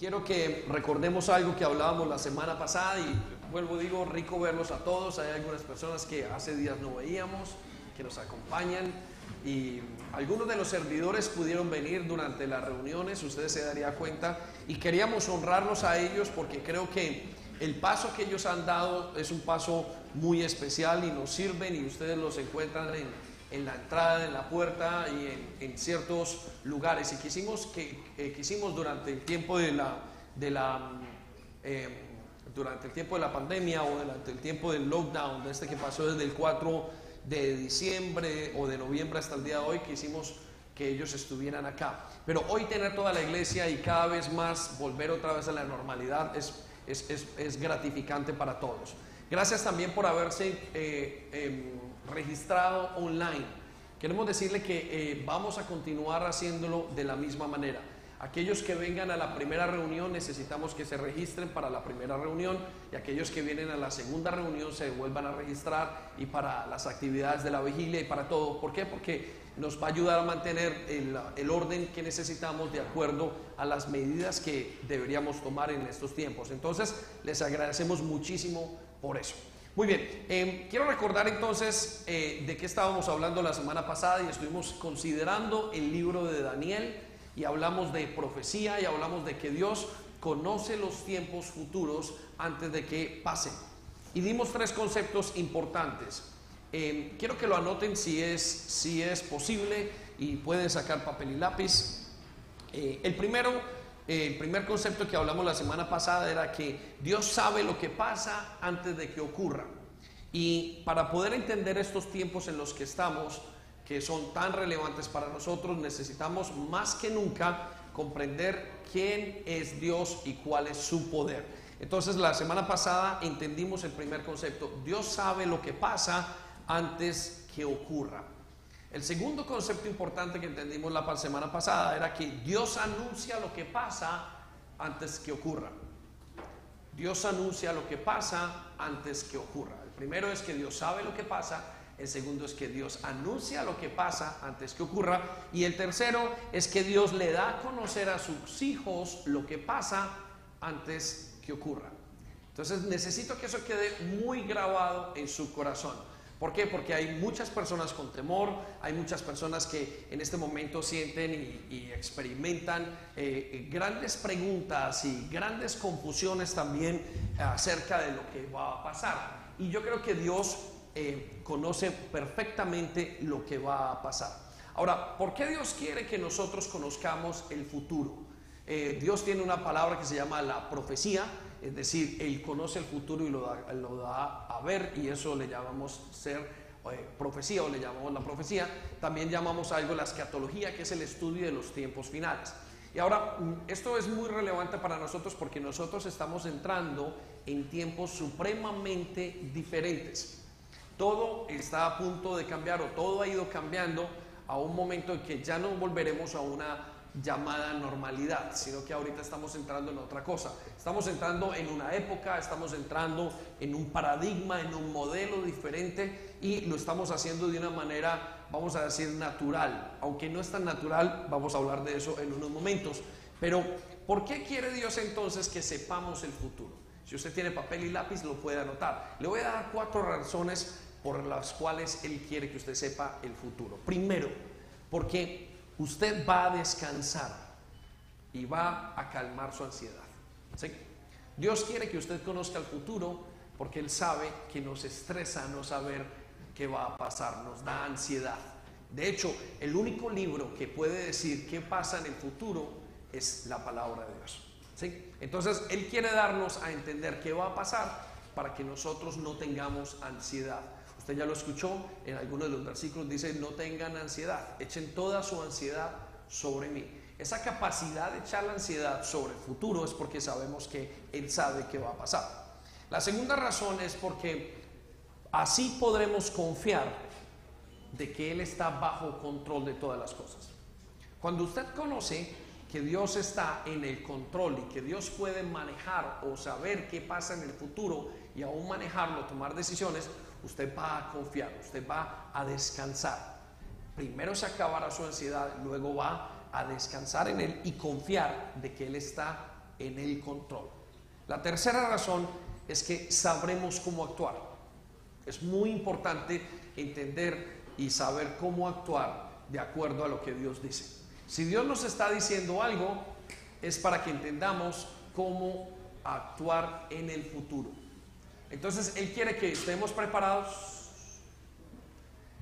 quiero que recordemos algo que hablábamos la semana pasada y vuelvo digo, rico verlos a todos. Hay algunas personas que hace días no veíamos, que nos acompañan y algunos de los servidores pudieron venir durante las reuniones, ustedes se darían cuenta, y queríamos honrarlos a ellos porque creo que el paso que ellos han dado es un paso muy especial y nos sirven y ustedes los encuentran en, en la entrada, en la puerta y en, ciertos lugares. Y quisimos, que, eh, quisimos durante el tiempo de la, de la eh, durante el tiempo de la pandemia o durante el tiempo del lockdown, de este que pasó desde el 4 de diciembre o de noviembre hasta el día de hoy, quisimos que ellos estuvieran acá. Pero hoy tener toda la iglesia y cada vez más volver otra vez a la normalidad es, es, es, gratificante para todos. Gracias también por haberse eh, em, registrado online. Queremos decirle que eh, vamos a continuar haciéndolo de la misma manera. Aquellos que vengan a la primera reunión necesitamos que se registren para la primera reunión y aquellos que vienen a la segunda reunión se vuelvan a registrar y para las actividades de la vigilia y para todo. ¿Por qué? Porque nos va a ayudar a mantener el, el orden que necesitamos de acuerdo a las medidas que deberíamos tomar en estos tiempos. Entonces, les agradecemos muchísimo por eso. Muy bien, em, quiero recordar entonces eh, de qué estábamos hablando la semana pasada y estuvimos considerando el libro de Daniel y hablamos de profecía y hablamos de que Dios conoce los tiempos futuros antes de que pasen. Y dimos tres conceptos importantes. Em, quiero que lo anoten si es, si es posible y pueden sacar papel y lápiz. Eh, el primero el primer concepto que hablamos la semana pasada era que Dios sabe lo que pasa antes de que ocurra. Y para poder entender estos tiempos en los que estamos, que son tan relevantes para nosotros, necesitamos más que nunca comprender quién es Dios y cuál es su poder. Entonces la semana pasada entendimos el primer concepto. Dios sabe lo que pasa antes que ocurra. El segundo concepto importante que entendimos la semana pasada era que Dios anuncia lo que pasa antes que ocurra. Dios anuncia lo que pasa antes que ocurra. El primero es que Dios sabe lo que pasa, el segundo es que Dios anuncia lo que pasa antes que ocurra y el tercero es que Dios le da a conocer a sus hijos lo que pasa antes que ocurra. Entonces necesito que eso quede muy grabado en su corazón. ¿Por qué? Porque hay muchas personas con temor, hay muchas personas que en este momento sienten y, experimentan eh, eh, grandes preguntas y grandes confusiones también acerca de lo que va a pasar. Y yo creo que Dios eh, conoce perfectamente lo que va a pasar. Ahora, ¿por qué Dios quiere que nosotros conozcamos el futuro? Dios tiene una palabra que se llama la profecía es decir, Él conoce el futuro y lo da, a ver y eso le llamamos ser eh, profecía o le llamamos la profecía. También llamamos algo la escatología, que es el estudio de los tiempos finales. Y ahora, mm, esto es muy relevante para nosotros porque nosotros estamos entrando en tiempos supremamente diferentes. Todo está a punto de cambiar o todo ha ido cambiando a un momento en que ya no volveremos a una llamada normalidad, sino que ahorita estamos entrando en otra cosa. Estamos entrando en una época, estamos entrando en un paradigma, en un modelo diferente y lo estamos haciendo de una manera, vamos a decir, natural. Aunque no es tan natural, vamos a hablar de eso en unos momentos. Pero, ¿por qué quiere Dios entonces que sepamos el futuro? Si usted tiene papel y lápiz, lo puede anotar. Le voy a dar cuatro razones por las cuales Él quiere que usted sepa el futuro. Primero, porque usted va a descansar y va a calmar su ansiedad. Dios quiere que usted conozca el futuro porque Él sabe que nos estresa no saber qué va a pasar, nos da ansiedad. De hecho, el único libro que puede decir qué pasa en el futuro es la palabra de Dios. ¿sí? Entonces, Él quiere darnos a entender qué va a pasar para que nosotros no tengamos ansiedad. Usted ya lo escuchó en algunos de los versículos, dice, no tengan ansiedad, echen toda su ansiedad sobre mí. Esa capacidad de echar la ansiedad sobre el futuro es porque sabemos que Él sabe qué va a pasar. La segunda razón es porque así podremos confiar de que Él está bajo control de todas las cosas. Cuando usted conoce que Dios está en el control y que Dios puede manejar o saber qué pasa en el futuro y aún manejarlo, tomar decisiones, usted va a confiar, usted va a descansar. Primero se acabará su ansiedad, luego va a descansar en Él y confiar de que Él está en el control. La tercera razón es que sabremos cómo actuar. Es muy importante entender y saber cómo actuar de acuerdo a lo que Dios dice. Si Dios nos está diciendo algo, es para que entendamos cómo actuar en el futuro. Entonces, Él quiere que estemos preparados.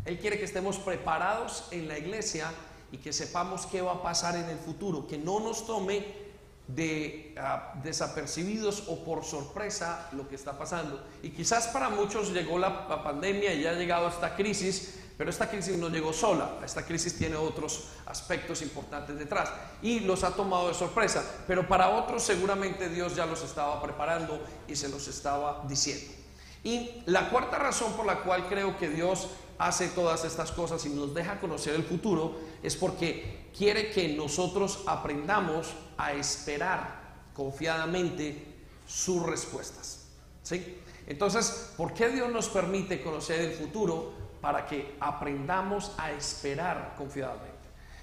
Él quiere que estemos preparados en la iglesia y que sepamos qué va a pasar en el futuro, que no nos tome de ah, desapercibidos o por sorpresa lo que está pasando. Y quizás para muchos llegó la, pandemia y ya ha llegado esta crisis, pero esta crisis no llegó sola, esta crisis tiene otros aspectos importantes detrás y los ha tomado de sorpresa, pero para otros seguramente Dios ya los estaba preparando y se los estaba diciendo. Y la cuarta razón por la cual creo que Dios hace todas estas cosas y nos deja conocer el futuro es porque quiere que nosotros aprendamos a esperar confiadamente sus respuestas. ¿Sí? Entonces, ¿por qué Dios nos permite conocer el futuro? Para que aprendamos a esperar confiadamente.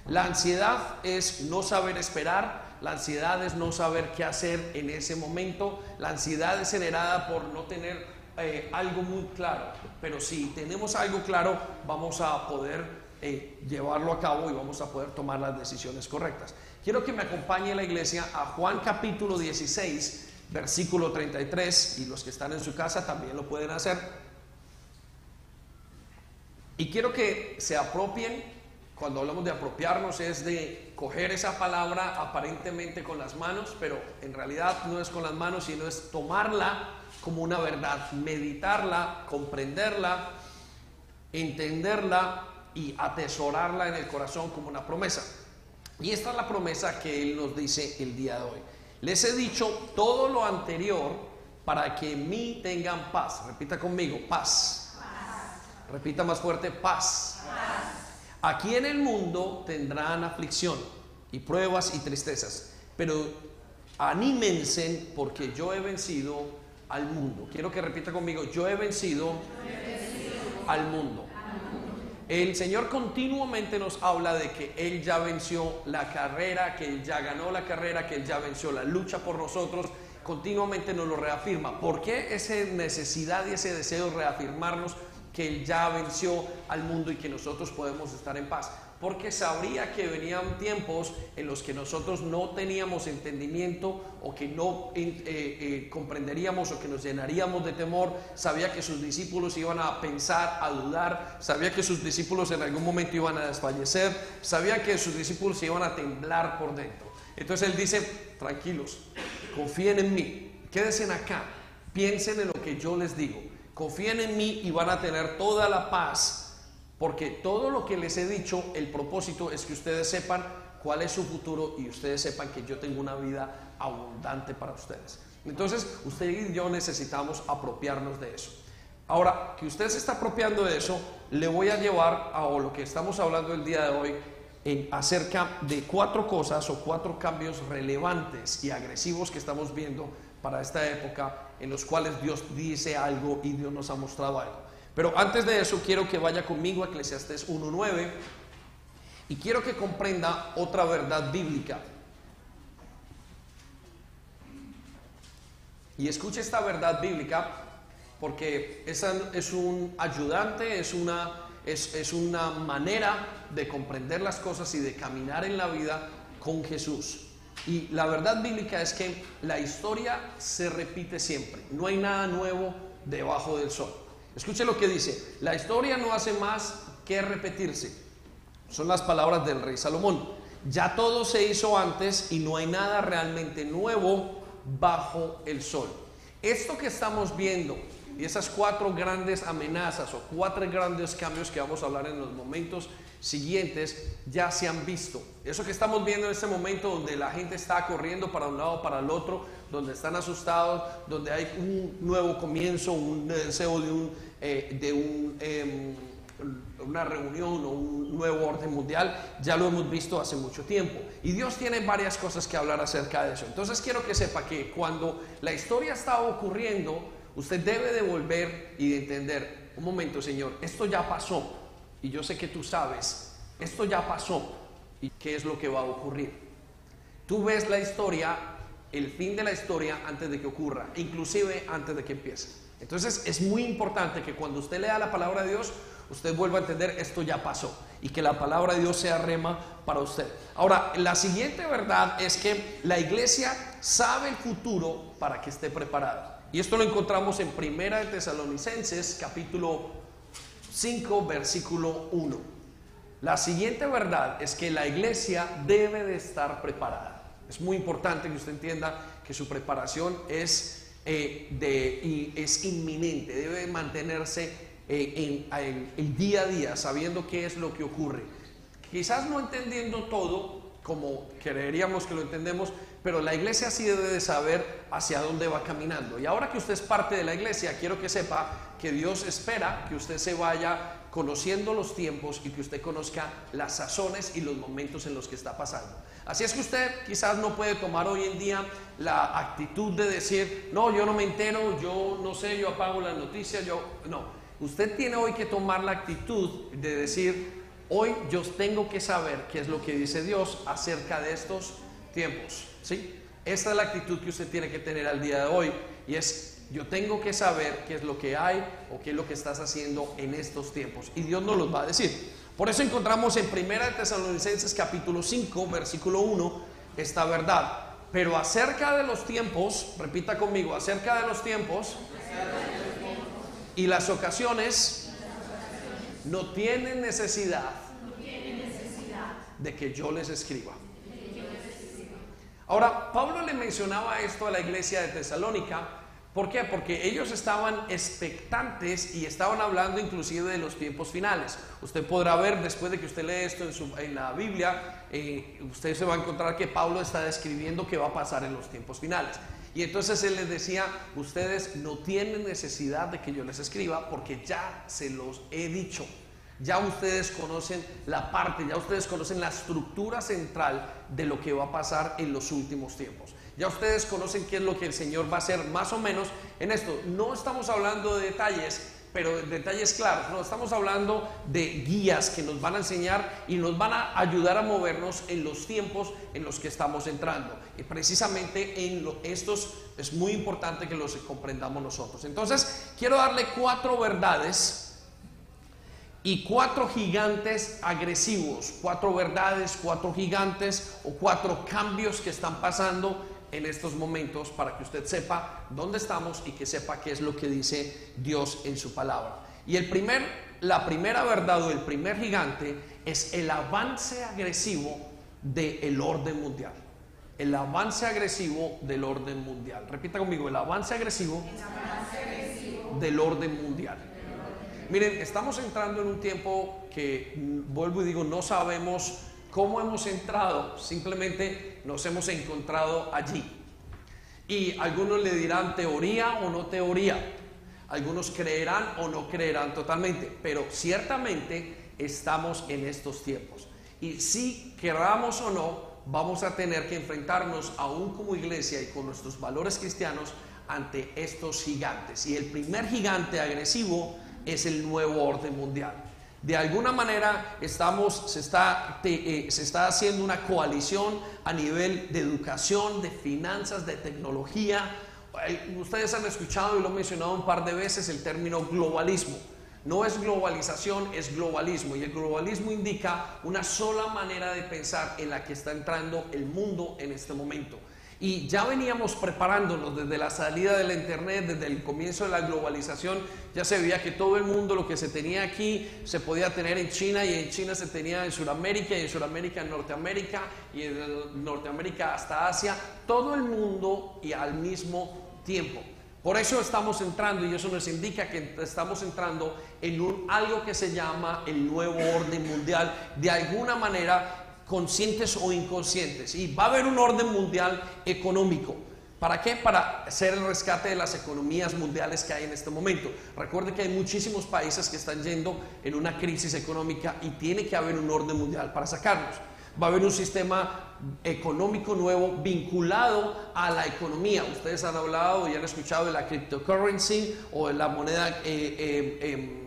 La ansiedad es no saber esperar, la ansiedad es no saber qué hacer en ese momento, la ansiedad es generada por no tener eh, algo muy claro, pero si tenemos algo claro, vamos a poder eh, llevarlo a cabo y vamos a poder tomar las decisiones correctas. Quiero que me acompañe la iglesia a Juan capítulo 16, versículo 33, y los que están en su casa también lo pueden hacer. Y quiero que se apropien, cuando hablamos de apropiarnos es de coger esa palabra aparentemente con las manos, pero en realidad no es con las manos, sino es tomarla como una verdad, meditarla, comprenderla, entenderla y atesorarla en el corazón como una promesa. Y esta es la promesa que Él nos dice el día de hoy. Les he dicho todo lo anterior para que en mí tengan paz. Repita conmigo, paz. Repita más fuerte, paz. paz. Aquí en el mundo tendrán aflicción y pruebas y tristezas, pero anímense porque yo he vencido al mundo. Quiero que repita conmigo, yo he vencido, al mundo. El Señor continuamente nos habla de que Él ya venció la carrera, que Él ya ganó la carrera, que Él ya venció la lucha por nosotros. Continuamente nos lo reafirma. ¿Por qué esa necesidad y ese deseo de reafirmarnos que Él ya venció al mundo y que nosotros podemos estar en paz? porque sabría que venían tiempos en los que nosotros no teníamos entendimiento o que no eh, eh, comprenderíamos o que nos llenaríamos de temor, sabía que sus discípulos iban a pensar, a dudar, sabía que sus discípulos en algún momento iban a desfallecer, sabía que sus discípulos iban a temblar por dentro. Entonces él dice, tranquilos, confíen en mí, quédense acá, piensen en lo que yo les digo, confíen en mí y van a tener toda la paz porque todo lo que les he dicho, el propósito es que ustedes sepan cuál es su futuro y ustedes sepan que yo tengo una vida abundante para ustedes. Entonces, usted y yo necesitamos apropiarnos de eso. Ahora, que usted se está apropiando de eso, le voy a llevar a lo que estamos hablando el día de hoy en acerca de cuatro cosas o cuatro cambios relevantes y agresivos que estamos viendo para esta época en los cuales Dios dice algo y Dios nos ha mostrado algo. Pero antes de eso quiero que vaya conmigo a Eclesiastes 1.9 y quiero que comprenda otra verdad bíblica. Y escuche esta verdad bíblica porque esa es un ayudante, es una, es, es una manera de comprender las cosas y de caminar en la vida con Jesús. Y la verdad bíblica es que la historia se repite siempre, no hay nada nuevo debajo del sol. Escuche lo que dice, la historia no hace más que repetirse. Son las palabras del rey Salomón. Ya todo se hizo antes y no hay nada realmente nuevo bajo el sol. Esto que estamos viendo y esas cuatro grandes amenazas o cuatro grandes cambios que vamos a hablar en los momentos siguientes ya se han visto. Eso que estamos viendo en este momento donde la gente está corriendo para un lado, para el otro, donde están asustados, donde hay un nuevo comienzo, un deseo de, un, eh, de un, em, una reunión o un nuevo orden mundial, ya lo hemos visto hace mucho tiempo. Y Dios tiene varias cosas que hablar acerca de eso. Entonces quiero que sepa que cuando la historia está ocurriendo, usted debe de volver y de entender, un momento Señor, esto ya pasó y yo sé que tú sabes, esto ya pasó y qué es lo que va a ocurrir. Tú ves la historia el fin de la historia antes de que ocurra, inclusive antes de que empiece. Entonces es muy importante que cuando usted lea la palabra de Dios, usted vuelva a entender esto ya pasó y que la palabra de Dios sea rema para usted. Ahora, la siguiente verdad es que la iglesia sabe el futuro para que esté preparada. Y esto lo encontramos en Primera de Tesalonicenses, capítulo 5, versículo 1. La siguiente verdad es que la iglesia debe de estar preparada. Es muy importante que usted entienda que su preparación es, eh, de, y es inminente, debe mantenerse eh, en, el día a día, sabiendo qué es lo que ocurre. Quizás no entendiendo todo como creeríamos que lo entendemos, pero la iglesia sí debe de saber hacia dónde va caminando. Y ahora que usted es parte de la iglesia, quiero que sepa que Dios espera que usted se vaya conociendo los tiempos y que usted conozca las sazones y los momentos en los que está pasando. Así es que usted quizás no puede tomar hoy en día la actitud de decir, no, yo no me entero, yo no sé, yo apago las noticias, yo no. Usted tiene hoy que tomar la actitud de decir, hoy yo tengo que saber qué es lo que dice Dios acerca de estos tiempos. ¿Sí? Esta es la actitud que usted tiene que tener al día de hoy y es, yo tengo que saber qué es lo que hay o qué es lo que estás haciendo en estos tiempos. Y Dios nos los va a decir. Por eso encontramos en 1 Tesalonicenses capítulo 5, versículo 1, esta verdad. Pero acerca de los tiempos, repita conmigo, acerca de los tiempos, y las ocasiones no tienen necesidad de que yo les escriba. Ahora, Pablo le mencionaba esto a la iglesia de Tesalónica. ¿Por qué? Porque ellos estaban expectantes y estaban hablando inclusive de los tiempos finales. Usted podrá ver después de que usted lee esto en, la Biblia, eh, usted se va a encontrar que Pablo está describiendo qué va a pasar en los tiempos finales. Y entonces él les decía, ustedes no tienen necesidad de que yo les escriba porque ya se los he dicho. Ya ustedes conocen la parte, ya ustedes conocen la estructura central de lo que va a pasar en los últimos tiempos. Ya ustedes conocen qué es lo que el Señor va a hacer más o menos en esto. No estamos hablando de detalles, pero detalles claros. No, estamos hablando de guías que nos van a enseñar y nos van a ayudar a movernos en los tiempos en los que estamos entrando. Y precisamente en estos es muy importante que los comprendamos nosotros. Entonces, quiero darle cuatro verdades y cuatro gigantes agresivos, cuatro verdades, cuatro gigantes o cuatro cambios que están pasando en estos momentos para que usted sepa dónde estamos y que sepa qué es lo que dice Dios en su palabra. Y el primer, la primera verdad o el primer gigante es el avance agresivo del orden mundial. El avance agresivo del orden mundial. Repita conmigo, el avance agresivo, del orden mundial. Miren, estamos entrando en un tiempo que, vuelvo y digo, no sabemos cómo hemos entrado, simplemente nos hemos encontrado allí. Y algunos le dirán teoría o no teoría, algunos creerán o no creerán totalmente, pero ciertamente estamos en estos tiempos. Y si queramos o no, vamos a tener que enfrentarnos aún como iglesia y con nuestros valores cristianos ante estos gigantes. Y el primer gigante agresivo es el nuevo orden mundial. De alguna manera estamos, se, está, eh, se está haciendo una coalición a nivel de educación, de finanzas, de tecnología. Ustedes han escuchado y lo he mencionado un par de veces el término globalismo. No es globalización, es globalismo. Y el globalismo indica una sola manera de pensar en la que está entrando el mundo en este momento. Y ya veníamos preparándonos desde la salida de la Internet, desde el comienzo de la globalización, ya se veía que todo el mundo lo que se tenía aquí se podía tener en China y en China se tenía en Sudamérica y en Sudamérica en Norteamérica y en Norteamérica hasta Asia, todo el mundo y al mismo tiempo. Por eso estamos entrando y eso nos indica que estamos entrando en un, algo que se llama el nuevo orden mundial. De alguna manera conscientes o inconscientes. Y va a haber un orden mundial económico. ¿Para qué? Para hacer el rescate de las economías mundiales que hay en este momento. Recuerde que hay muchísimos países que están yendo en una crisis económica y tiene que haber un orden mundial para sacarlos. Va a haber un sistema económico nuevo vinculado a la economía. Ustedes han hablado y han escuchado de la cryptocurrency o de la moneda eh, eh, em,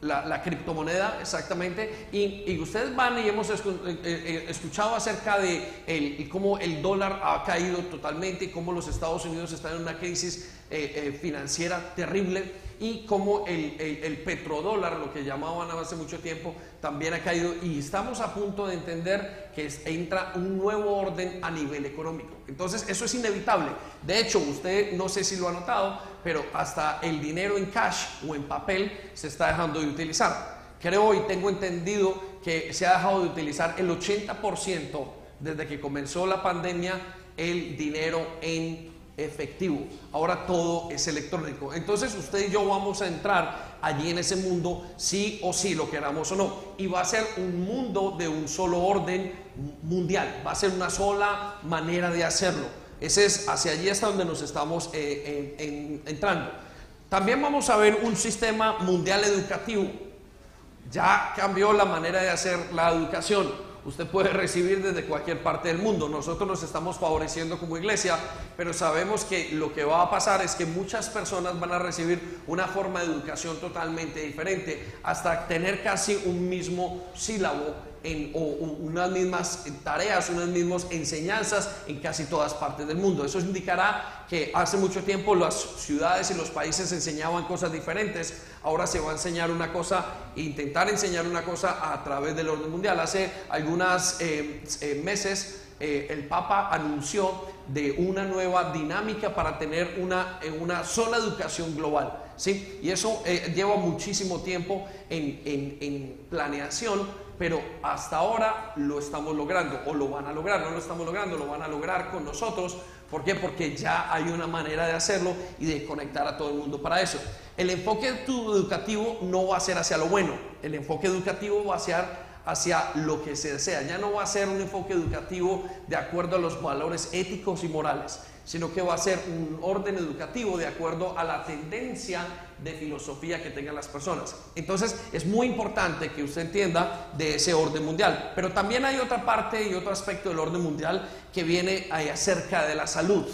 la, criptomoneda exactamente, y, ustedes van y hemos eh, eh, escuchado acerca de el, cómo el dólar ha caído totalmente y cómo los Estados Unidos están en una crisis eh, financiera terrible y como el, el, petrodólar, lo que llamaban hace mucho tiempo, también ha caído y estamos a punto de entender que entra un nuevo orden a nivel económico. Entonces, eso es inevitable. De hecho, usted no sé si lo ha notado, pero hasta el dinero en cash o en papel se está dejando de utilizar. Creo y tengo entendido que se ha dejado de utilizar el 80% desde que comenzó la pandemia el dinero en efectivo. Ahora todo es electrónico. Entonces usted y yo vamos a entrar allí en ese mundo, sí o sí, lo queramos o no. Y va a ser un mundo de un solo orden mundial. Va a ser una sola manera de hacerlo. Ese es hacia allí hasta donde nos estamos eh, entrando. También vamos a ver un sistema mundial educativo. Ya cambió la manera de hacer la educación usted puede recibir desde cualquier parte del mundo. Nosotros nos estamos favoreciendo como iglesia, pero sabemos que lo que va a pasar es que muchas personas van a recibir una forma de educación totalmente diferente, hasta tener casi un mismo sílabo en, o, unas mismas tareas, unas mismas enseñanzas en casi todas partes del mundo. Eso indicará que hace mucho tiempo las ciudades y los países enseñaban cosas diferentes, ahora se va a enseñar una cosa, intentar enseñar una cosa a través del orden mundial. Hace algunos eh, eh, meses eh, el Papa anunció de una nueva dinámica para tener una, una sola educación global. ¿sí? Y eso lleva muchísimo tiempo en, en, en planeación pero hasta ahora lo estamos logrando o lo van a lograr, no lo estamos logrando, lo van a lograr con nosotros. ¿Por qué? Porque ya hay una manera de hacerlo y de conectar a todo el mundo para eso. El enfoque educativo no va a ser hacia lo bueno, el enfoque educativo va a ser hacia lo que se desea. Ya no va a ser un enfoque educativo de acuerdo a los valores éticos y morales, sino que va a ser un orden educativo de acuerdo a la tendencia de filosofía que tengan las personas. Entonces es muy importante que usted entienda de ese orden mundial. Pero también hay otra parte y otro aspecto del orden mundial que viene acerca de la salud.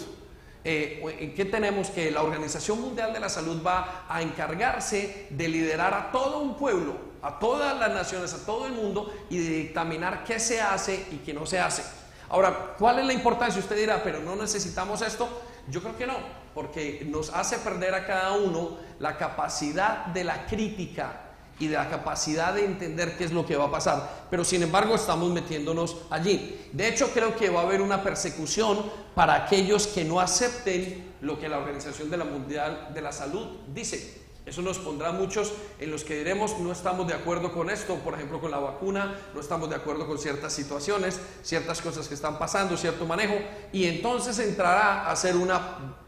Eh, ¿En qué tenemos? Que la Organización Mundial de la Salud va a encargarse de liderar a todo un pueblo, a todas las naciones, a todo el mundo y de dictaminar qué se hace y qué no se hace. Ahora, ¿cuál es la importancia? Usted dirá, pero no necesitamos esto. Yo creo que no, porque nos hace perder a cada uno la capacidad de la crítica y de la capacidad de entender qué es lo que va a pasar. Pero sin embargo estamos metiéndonos allí. De hecho creo que va a haber una persecución para aquellos que no acepten lo que la Organización de la Mundial de la Salud dice. Eso nos pondrá muchos en los que diremos no estamos de acuerdo con esto, por ejemplo con la vacuna, no estamos de acuerdo con ciertas situaciones, ciertas cosas que están pasando, cierto manejo, y entonces entrará a ser una,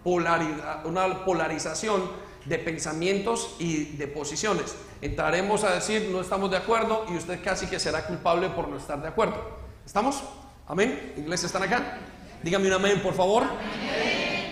polarización de pensamientos y de posiciones. Entraremos a decir no estamos de acuerdo y usted casi que será culpable por no estar de acuerdo. ¿Estamos? Amén. ¿Iglesia están acá? Dígame un amén, por favor.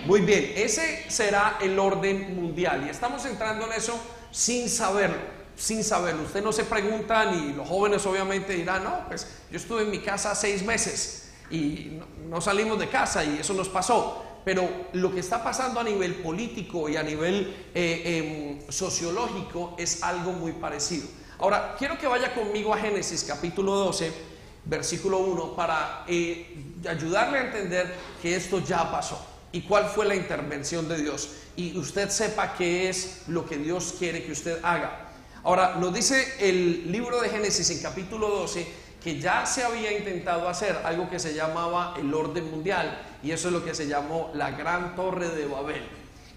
Muy bien, ese será el orden mundial y estamos entrando en eso sin saberlo, sin saberlo. Usted no se pregunta, ni los jóvenes obviamente dirán, no, pues yo estuve en mi casa seis meses y no, salimos de casa y eso nos pasó. Pero lo que está pasando a nivel político y a nivel eh, em, sociológico es algo muy parecido. Ahora, quiero que vaya conmigo a Génesis capítulo 12, versículo 1, para eh, ayudarle a entender que esto ya pasó y cuál fue la intervención de Dios y usted sepa qué es lo que Dios quiere que usted haga. Ahora, nos dice el libro de Génesis en capítulo 12 que ya se había intentado hacer algo que se llamaba el orden mundial y eso es lo que se llamó la gran torre de Babel.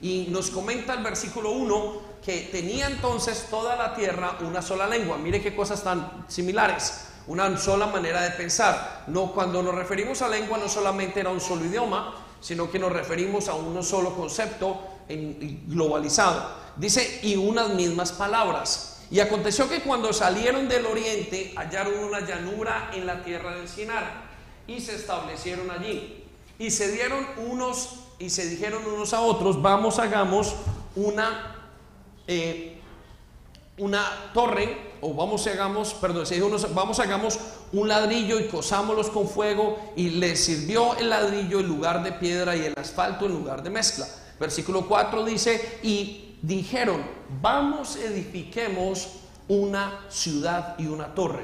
Y nos comenta el versículo 1 que tenía entonces toda la tierra una sola lengua. Mire qué cosas tan similares una sola manera de pensar. No, cuando nos referimos a lengua no solamente era un solo idioma, sino que nos referimos a un solo concepto globalizado. Dice, y unas mismas palabras. Y aconteció que cuando salieron del oriente hallaron una llanura en la tierra del Sinar y se establecieron allí. Y se dieron unos y se dijeron unos a otros, vamos hagamos una, eh, una torre o vamos hagamos, perdón, se dijo, vamos hagamos un ladrillo y cosámoslos con fuego y le sirvió el ladrillo en lugar de piedra y el asfalto en lugar de mezcla. Versículo 4 dice, y dijeron, vamos edifiquemos una ciudad y una torre,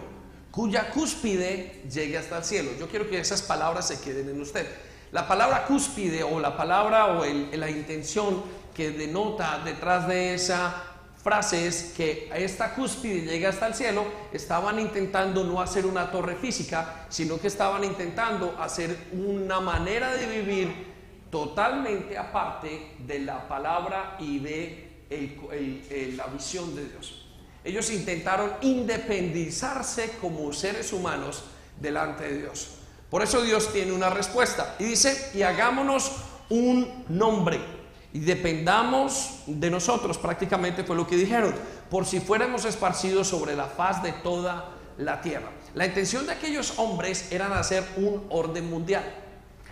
cuya cúspide llegue hasta el cielo. Yo quiero que esas palabras se queden en usted. La palabra cúspide o la palabra o la intención que denota detrás de esa frase es que esta cúspide llegue hasta el cielo, estaban intentando no hacer una torre física, sino que estaban intentando hacer una manera de vivir totalmente aparte de la palabra y de la visión de Dios. Ellos intentaron independizarse como seres humanos delante de Dios. Por eso Dios tiene una respuesta y dice, y hagámonos un nombre y dependamos de nosotros, prácticamente fue lo que dijeron, por si fuéramos esparcidos sobre la faz de toda la tierra. La intención de aquellos hombres era hacer un orden mundial.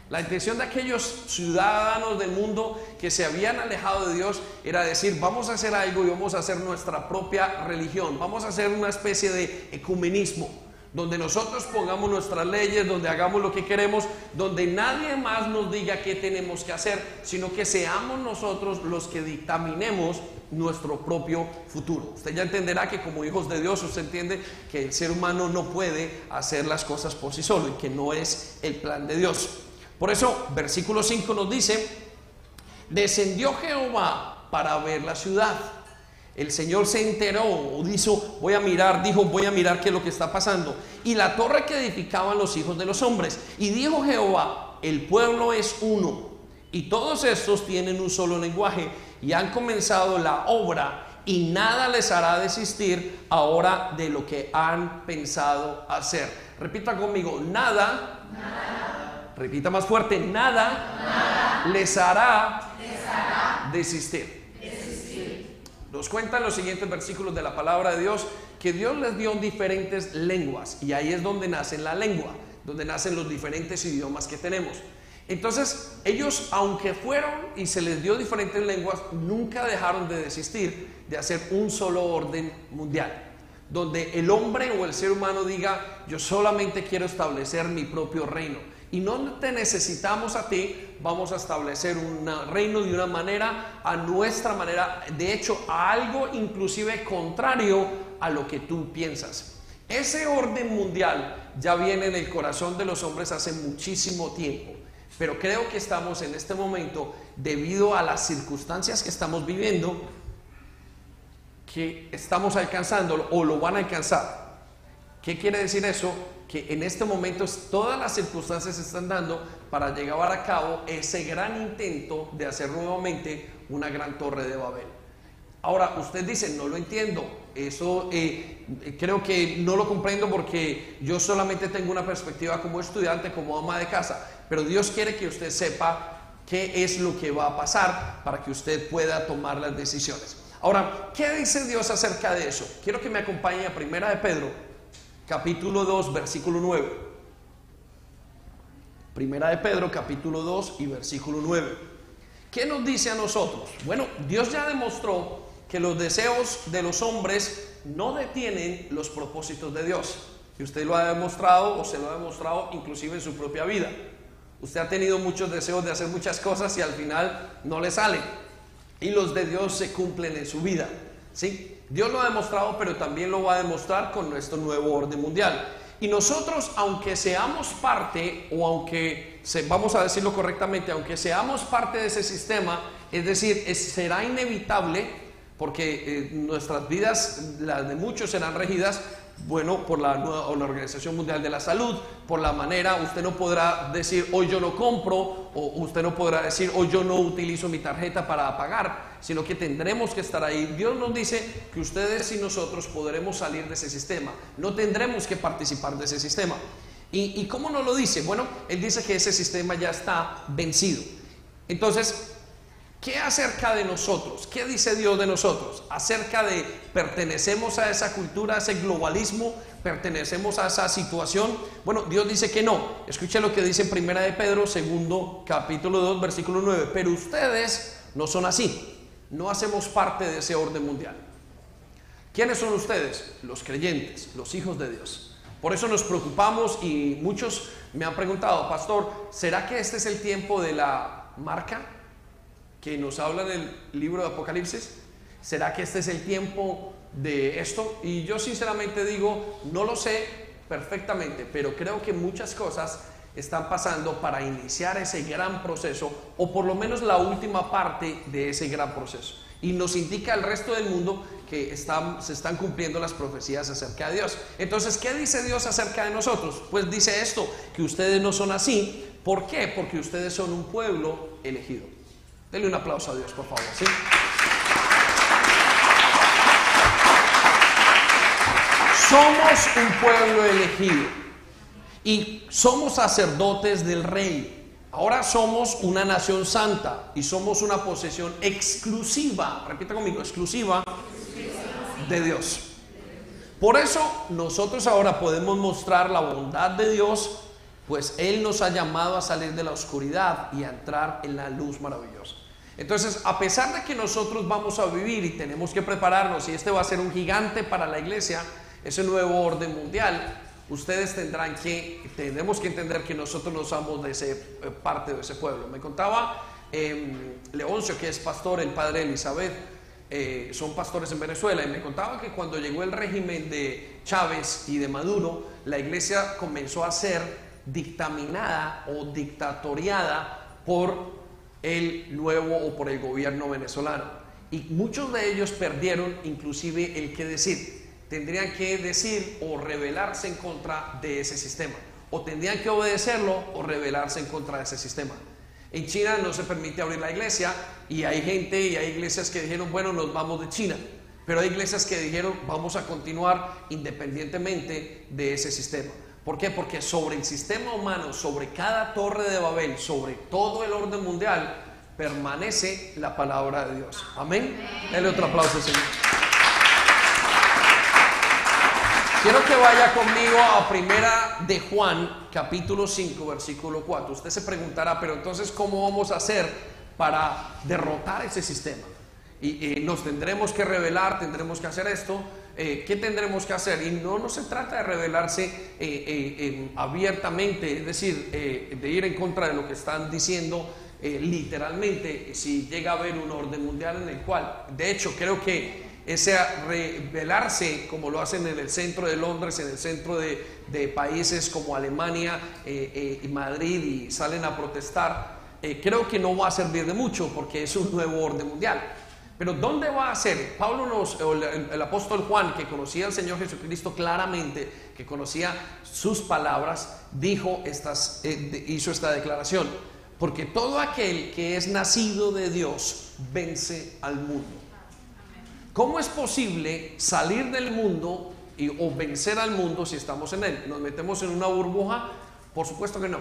La intención de aquellos ciudadanos del mundo que se habían alejado de Dios era decir, vamos a hacer algo y vamos a hacer nuestra propia religión, vamos a hacer una especie de ecumenismo, donde nosotros pongamos nuestras leyes, donde hagamos lo que queremos, donde nadie más nos diga qué tenemos que hacer, sino que seamos nosotros los que dictaminemos nuestro propio futuro. Usted ya entenderá que como hijos de Dios usted entiende que el ser humano no puede hacer las cosas por sí solo y que no es el plan de Dios. Por eso, versículo 5 nos dice, descendió Jehová para ver la ciudad. El Señor se enteró dijo, voy a mirar, dijo, voy a mirar qué es lo que está pasando. Y la torre que edificaban los hijos de los hombres. Y dijo Jehová, el pueblo es uno. Y todos estos tienen un solo lenguaje y han comenzado la obra y nada les hará desistir ahora de lo que han pensado hacer. Repita conmigo, nada repita más fuerte, nada, les, hará desistir. Nos cuentan los siguientes versículos de la palabra de Dios que Dios les dio diferentes lenguas y ahí es donde nace la lengua, donde nacen los diferentes idiomas que tenemos. Entonces, ellos, aunque fueron y se les dio diferentes lenguas, nunca dejaron de desistir de hacer un solo orden mundial, donde el hombre o el ser humano diga, yo solamente quiero establecer mi propio reino y no te necesitamos a ti, vamos a establecer un reino de una manera, a nuestra manera, de hecho, a algo inclusive contrario a lo que tú piensas. Ese orden mundial ya viene en el corazón de los hombres hace muchísimo tiempo, pero creo que estamos en este momento, debido a las circunstancias que estamos viviendo, que estamos alcanzando o lo van a alcanzar. ¿Qué quiere decir eso? Que en este momento todas las circunstancias se están dando para llevar a cabo ese gran intento de hacer nuevamente una gran torre de Babel. Ahora, usted dice, no lo entiendo, eso eh, creo que no lo comprendo porque yo solamente tengo una perspectiva como estudiante, como ama de casa, pero Dios quiere que usted sepa qué es lo que va a pasar para que usted pueda tomar las decisiones. Ahora, ¿qué dice Dios acerca de eso? Quiero que me acompañe a Primera de Pedro, capítulo 2, versículo 9. Primera de Pedro, capítulo 2 y versículo 9. ¿Qué nos dice a nosotros? Bueno, Dios ya demostró que los deseos de los hombres no detienen los propósitos de Dios. Y usted lo ha demostrado o se lo ha demostrado inclusive en su propia vida. Usted ha tenido muchos deseos de hacer muchas cosas y al final no le salen. Y los de Dios se cumplen en su vida. ¿Sí? Dios lo ha demostrado, pero también lo va a demostrar con nuestro nuevo orden mundial. Y nosotros, aunque seamos parte, o aunque, vamos a decirlo correctamente, aunque seamos parte de ese sistema, es decir, será inevitable, porque eh, nuestras vidas, las de muchos, serán regidas bueno, por la, la, Organización Mundial de la Salud, por la manera, usted no podrá decir hoy yo no compro, o usted no podrá decir hoy yo no utilizo mi tarjeta para pagar, sino que tendremos que estar ahí. Dios nos dice que ustedes y nosotros podremos salir de ese sistema, no tendremos que participar de ese sistema. ¿Y, y cómo nos lo dice? Bueno, Él dice que ese sistema ya está vencido. Entonces, ¿Qué acerca de nosotros? ¿Qué dice Dios de nosotros? Acerca de pertenecemos a esa cultura, a ese globalismo, pertenecemos a esa situación. Bueno, Dios dice que no. Escuche lo que dice en Primera de Pedro, segundo capítulo 2, versículo 9. Pero ustedes no son así. No hacemos parte de ese orden mundial. ¿Quiénes son ustedes? Los creyentes, los hijos de Dios. Por eso nos preocupamos y muchos me han preguntado, pastor, ¿será que este es el tiempo de la marca? Que nos habla en el libro de Apocalipsis. ¿Será que este es el tiempo de esto? Y yo sinceramente digo, no lo sé perfectamente, pero creo que muchas cosas están pasando para iniciar ese gran proceso o por lo menos la última parte de ese gran proceso. Y nos indica al resto del mundo que se están cumpliendo las profecías acerca de Dios. Entonces, ¿qué dice Dios acerca de nosotros? Pues dice esto, que ustedes no son así. ¿Por qué? Porque ustedes son un pueblo elegido. Denle un aplauso a Dios, por favor. ¿sí? Somos un pueblo elegido y somos sacerdotes del rey. Ahora somos una nación santa y somos una posesión exclusiva, repita conmigo, exclusiva de Dios. Por eso nosotros ahora podemos mostrar la bondad de Dios, pues Él nos ha llamado a salir de la oscuridad y a entrar en la luz maravillosa. Entonces, a pesar de que nosotros vamos a vivir y tenemos que prepararnos, y este va a ser un gigante para la iglesia, ese nuevo orden mundial, ustedes tendrán que, tenemos que entender que nosotros no somos de ese eh, parte de ese pueblo. Me contaba eh, Leoncio, que es pastor, el padre Elizabeth, eh, son pastores en Venezuela, y me contaba que cuando llegó el régimen de Chávez y de Maduro, la iglesia comenzó a ser dictaminada o dictatoriada por el nuevo o por el gobierno venezolano. Y muchos de ellos perdieron inclusive el que decir tendrían que decir o rebelarse en contra de ese sistema. O tendrían que obedecerlo o rebelarse en contra de ese sistema. En China no se permite abrir la iglesia y hay gente y hay iglesias que dijeron, bueno, nos vamos de China. Pero hay iglesias que dijeron, vamos a continuar independientemente de ese sistema. ¿Por qué? Porque sobre el sistema humano, sobre cada torre de Babel, sobre todo el orden mundial, permanece la palabra de Dios. Amén. Dale otro aplauso, Señor. Quiero que vaya conmigo a primera de Juan, capítulo 5, versículo 4. Usted se preguntará, pero entonces, ¿cómo vamos a hacer para derrotar ese sistema? Y, nos tendremos que revelar, tendremos que hacer esto. Eh, ¿Qué tendremos que hacer? Y no, no se trata de revelarse eh, eh, abiertamente, es decir, de ir en contra de lo que están diciendo literalmente, si llega a haber un orden mundial en el cual, de hecho, creo que ese revelarse como lo hacen en el centro de Londres, en el centro de, países como Alemania y Madrid y salen a protestar, creo que no va a servir de mucho porque es un nuevo orden mundial. Pero ¿dónde va a ser? Pablo nos, el, apóstol Juan, que conocía al Señor Jesucristo claramente, que conocía sus palabras, dijo estas, hizo esta declaración. Porque todo aquel que es nacido de Dios vence al mundo. ¿Cómo es posible salir del mundo o vencer al mundo si estamos en él? ¿Nos metemos en una burbuja? Por supuesto que no.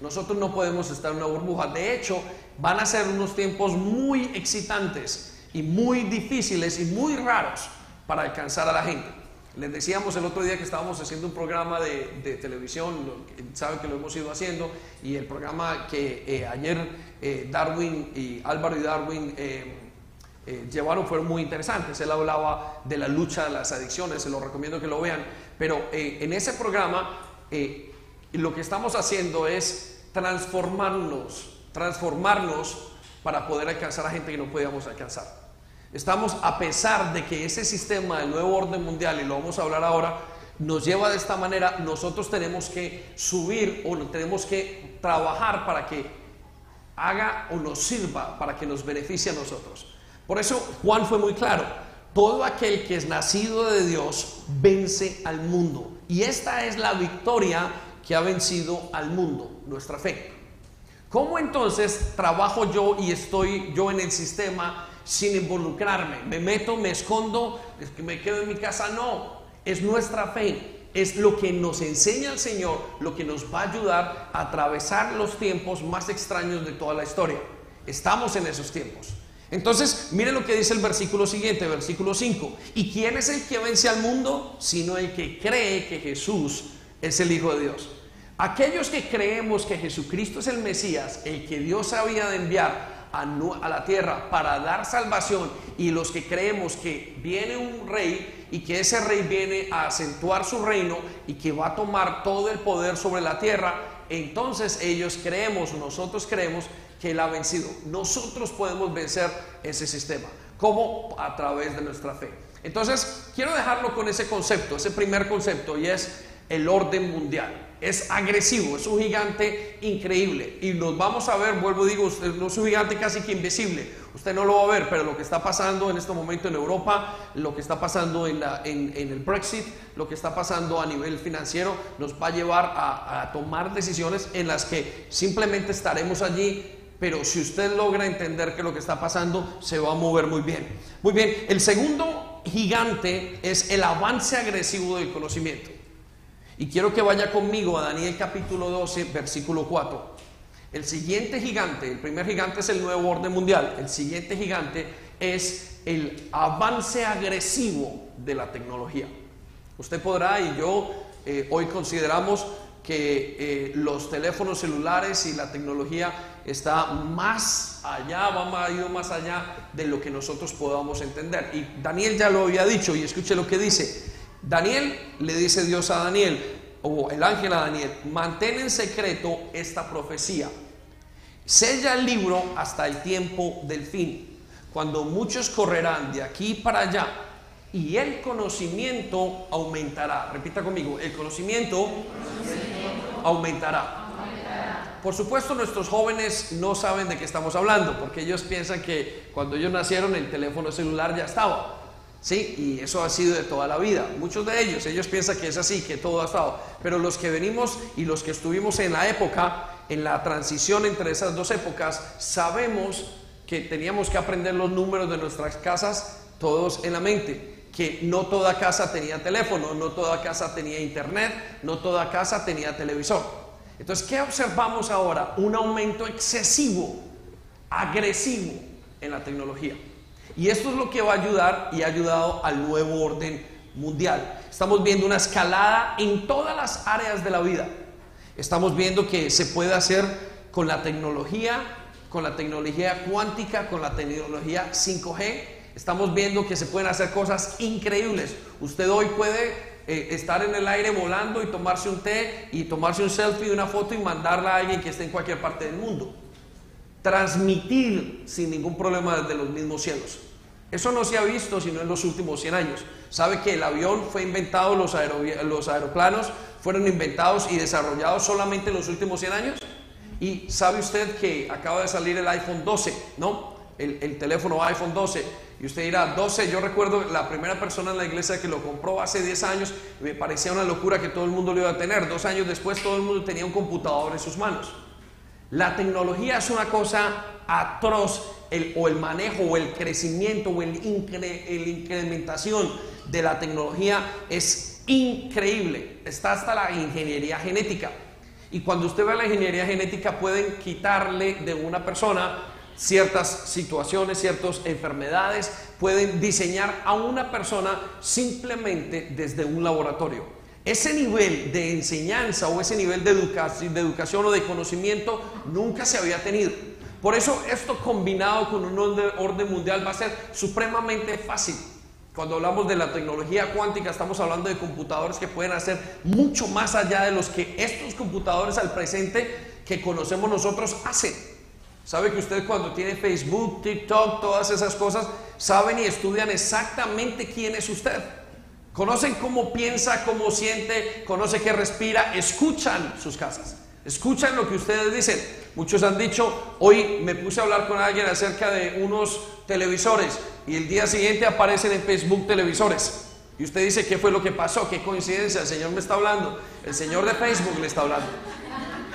Nosotros no podemos estar en una burbuja. De hecho, van a ser unos tiempos muy excitantes y muy difíciles y muy raros para alcanzar a la gente. Les decíamos el otro día que estábamos haciendo un programa de, televisión, saben que lo hemos ido haciendo, y el programa que eh, ayer eh, Darwin y Álvaro y Darwin eh, llevaron fueron muy interesantes. Él hablaba de la lucha de las adicciones, se lo recomiendo que lo vean. Pero en ese programa lo que estamos haciendo es transformarnos, transformarnos para poder alcanzar a gente que no podíamos alcanzar. Estamos, a pesar de que ese sistema del nuevo orden mundial, y lo vamos a hablar ahora, nos lleva de esta manera, nosotros tenemos que subir o tenemos que trabajar para que haga o nos sirva, para que nos beneficie a nosotros. Por eso Juan fue muy claro, todo aquel que es nacido de Dios vence al mundo. Y esta es la victoria que ha vencido al mundo, nuestra fe. ¿Cómo entonces trabajo yo y estoy yo en el sistema sin involucrarme? ¿Me meto, me escondo, me quedo en mi casa? No, es nuestra fe, es lo que nos enseña el Señor, lo que nos va a ayudar a atravesar los tiempos más extraños de toda la historia. Estamos en esos tiempos. Entonces, mire lo que dice el versículo siguiente, versículo 5. ¿Y quién es el que vence al mundo? Sino el que cree que Jesús es el Hijo de Dios. Aquellos que creemos que Jesucristo es el Mesías, el que Dios había de enviar a, la tierra para dar salvación, y los que creemos que viene un rey y que ese rey viene a acentuar su reino y que va a tomar todo el poder sobre la tierra, entonces ellos creemos, nosotros creemos que Él ha vencido. Nosotros podemos vencer ese sistema. ¿Cómo? A través de nuestra fe. Entonces, quiero dejarlo con ese concepto, ese primer concepto, y es el orden mundial es agresivo, es un gigante increíble. Y nos vamos a ver, vuelvo digo, usted no es un gigante casi que invisible. Usted no lo va a ver, pero lo que está pasando en este momento en Europa, lo que está pasando en, el Brexit, lo que está pasando a nivel financiero, nos va a llevar a, a tomar decisiones en las que simplemente estaremos allí pero si usted logra entender que lo que está pasando, se va a mover muy bien. Muy bien, el segundo gigante es el avance agresivo del conocimiento. Y quiero que vaya conmigo a Daniel capítulo 12, versículo 4. El siguiente gigante, el primer gigante es el nuevo orden mundial, el siguiente gigante es el avance agresivo de la tecnología. Usted podrá y yo eh, hoy consideramos que eh, los teléfonos celulares y la tecnología está más allá, va ir más allá de lo que nosotros podamos entender. Y Daniel ya lo había dicho y escuche lo que dice. Daniel le dice Dios a Daniel, o el ángel a Daniel, mantén en secreto esta profecía. Sella el libro hasta el tiempo del fin, cuando muchos correrán de aquí para allá y el conocimiento aumentará. Repita conmigo, el conocimiento, aumentará. Por supuesto, nuestros jóvenes no saben de qué estamos hablando, porque ellos piensan que cuando ellos nacieron el teléfono celular ya estaba. ¿Sí? Y eso ha sido de toda la vida. Muchos de ellos, ellos piensan que es así, que todo ha estado. Pero los que venimos y los que estuvimos en la época, en la transición entre esas dos épocas, sabemos que teníamos que aprender los números de nuestras casas todos en la mente, que no toda casa tenía teléfono, no toda casa tenía internet, no toda casa tenía televisor. Entonces, ¿qué observamos ahora? Un aumento excesivo, agresivo en la tecnología. Y esto es lo que va a ayudar y ha ayudado al nuevo orden mundial. Estamos viendo una escalada en todas las áreas de la vida. Estamos viendo que se puede hacer con la tecnología, con la tecnología cuántica, con la tecnología 5G. Estamos viendo que se pueden hacer cosas increíbles. Usted hoy puede eh, estar en el aire volando y tomarse un té y tomarse un selfie, una foto y mandarla a alguien que esté en cualquier parte del mundo. Transmitir sin ningún problema desde los mismos cielos. Eso no se ha visto sino en los últimos 100 años. ¿Sabe que el avión fue inventado, los, aeroplanos fueron inventados y desarrollados solamente en los últimos 100 años? Y sabe usted que acaba de salir el iPhone 12, ¿no? El, el, teléfono iPhone 12. Y usted dirá, 12, yo recuerdo la primera persona en la iglesia que lo compró hace 10 años, me parecía una locura que todo el mundo lo iba a tener. Dos años después todo el mundo tenía un computador en sus manos. La tecnología es una cosa atroz o el manejo o el crecimiento o el, el incrementación de la tecnología es increíble. Está hasta la ingeniería genética. Y cuando usted ve la ingeniería genética pueden quitarle de una persona ciertas situaciones, ciertas enfermedades, pueden diseñar a una persona simplemente desde un laboratorio. Ese nivel de enseñanza o ese nivel de, de educación o de conocimiento nunca se había tenido. Por eso esto combinado con un orden mundial va a ser supremamente fácil. Cuando hablamos de la tecnología cuántica estamos hablando de computadores que pueden hacer mucho más allá de los que estos computadores al presente que conocemos nosotros hacen. Sabe que usted cuando tiene Facebook, TikTok, todas esas cosas, saben y estudian exactamente quién es usted. Conocen cómo piensa, cómo siente, conoce qué respira, escuchan sus casas. Escuchan lo que ustedes dicen. Muchos han dicho, hoy me puse a hablar con alguien acerca de unos televisores y el día siguiente aparecen en Facebook televisores. Y usted dice, ¿qué fue lo que pasó? ¿Qué coincidencia? El Señor me está hablando. El Señor de Facebook le está hablando.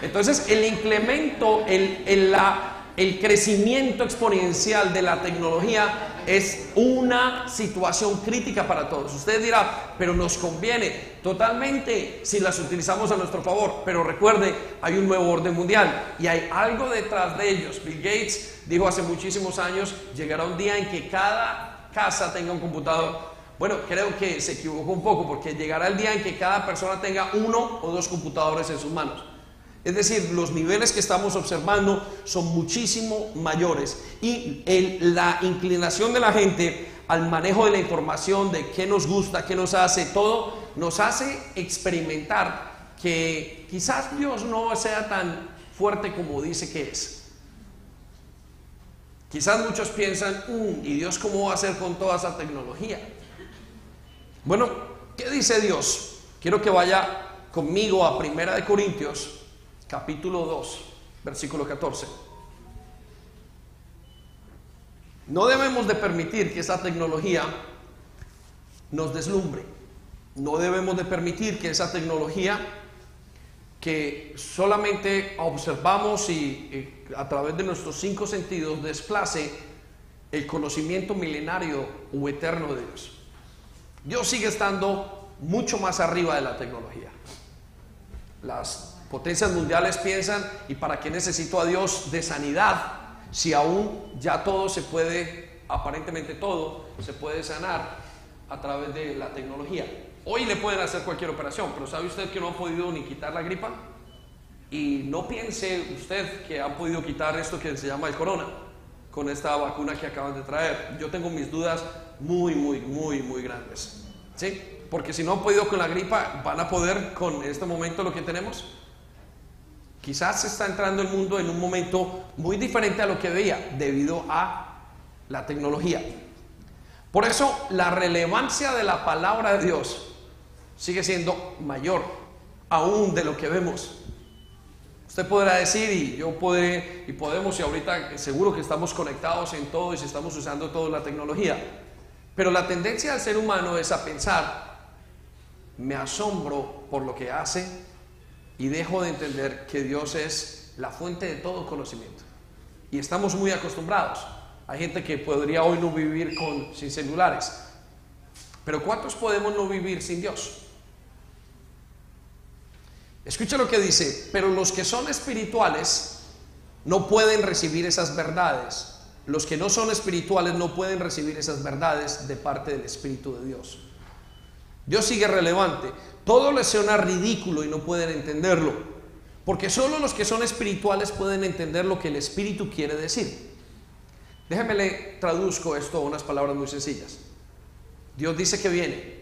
Entonces, el incremento, el, el, la, el crecimiento exponencial de la tecnología es una situación crítica para todos. Usted dirá, pero nos conviene totalmente si las utilizamos a nuestro favor. Pero recuerde, hay un nuevo orden mundial y hay algo detrás de ellos. Bill Gates dijo hace muchísimos años, llegará un día en que cada casa tenga un computador. Bueno, creo que se equivocó un poco porque llegará el día en que cada persona tenga uno o dos computadores en sus manos. Es decir, los niveles que estamos observando son muchísimo mayores y la inclinación de la gente al manejo de la información, de qué nos gusta, qué nos hace, todo nos hace experimentar que quizás Dios no sea tan fuerte como dice que es. Quizás muchos piensan, "Mm, ¿y Dios cómo va a hacer con toda esa tecnología? Bueno, ¿qué dice Dios? Quiero que vaya conmigo a Primera de Corintios, capítulo 2, versículo 14. No debemos de permitir que esa tecnología nos deslumbre. No debemos de permitir que esa tecnología que solamente observamos y, eh, a través de nuestros cinco sentidos desplace el conocimiento milenario o eterno de Dios. Dios sigue estando mucho más arriba de la tecnología. Las potencias mundiales piensan, ¿y para qué necesito a Dios de sanidad si aún ya todo se puede, aparentemente todo, se puede sanar a través de la tecnología? Hoy le pueden hacer cualquier operación, pero ¿sabe usted que no han podido ni quitar la gripa? Y no piense usted que han podido quitar esto que se llama el corona con esta vacuna que acaban de traer. Yo tengo mis dudas muy, muy, muy, muy grandes. ¿Sí? Porque si no han podido con la gripa, ¿van a poder con este momento lo que tenemos? Quizás está entrando el mundo en un momento muy diferente a lo que veía debido a la tecnología. Por eso la relevancia de la palabra de Dios sigue siendo mayor aún de lo que vemos. Usted podrá decir, y yo podré, y podemos, y ahorita seguro que estamos conectados en todo y estamos usando toda la tecnología, pero la tendencia del ser humano es a pensar, me asombro por lo que hace y dejo de entender que Dios es la fuente de todo conocimiento. Y estamos muy acostumbrados. Hay gente que podría hoy no vivir sin celulares, pero ¿cuántos podemos no vivir sin Dios? Escucha lo que dice, pero los que son espirituales no pueden recibir esas verdades. Los que no son espirituales no pueden recibir esas verdades de parte del Espíritu de Dios. Dios sigue relevante. Todo les suena ridículo y no pueden entenderlo. Porque solo los que son espirituales pueden entender lo que el Espíritu quiere decir. Déjeme le traduzco esto a unas palabras muy sencillas. Dios dice que viene.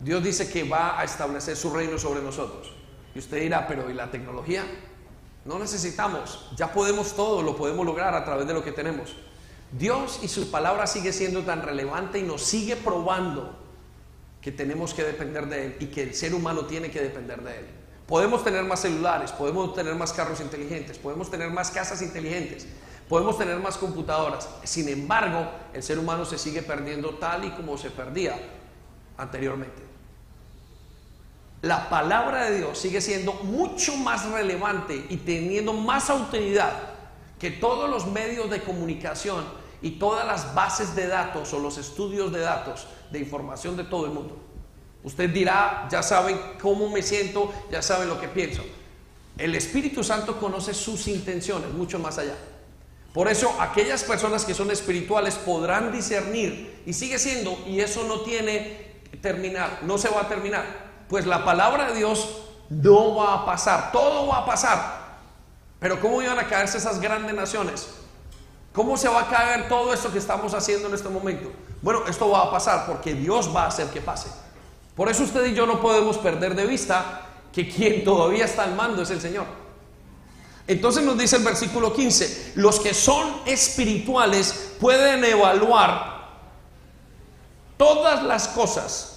Dios dice que va a establecer su reino sobre nosotros. Y usted dirá, pero ¿y la tecnología? No necesitamos, ya podemos todo, lo podemos lograr a través de lo que tenemos. Dios y su palabra sigue siendo tan relevante y nos sigue probando que tenemos que depender de Él y que el ser humano tiene que depender de Él. Podemos tener más celulares, podemos tener más carros inteligentes, podemos tener más casas inteligentes, podemos tener más computadoras. Sin embargo, el ser humano se sigue perdiendo tal y como se perdía anteriormente la palabra de Dios sigue siendo mucho más relevante y teniendo más autoridad que todos los medios de comunicación y todas las bases de datos o los estudios de datos de información de todo el mundo. Usted dirá, ya saben cómo me siento, ya saben lo que pienso. El Espíritu Santo conoce sus intenciones mucho más allá. Por eso aquellas personas que son espirituales podrán discernir y sigue siendo, y eso no tiene terminar, no se va a terminar pues la palabra de Dios no va a pasar, todo va a pasar. Pero ¿cómo iban a caerse esas grandes naciones? ¿Cómo se va a caer todo esto que estamos haciendo en este momento? Bueno, esto va a pasar porque Dios va a hacer que pase. Por eso usted y yo no podemos perder de vista que quien todavía está al mando es el Señor. Entonces nos dice el versículo 15, los que son espirituales pueden evaluar todas las cosas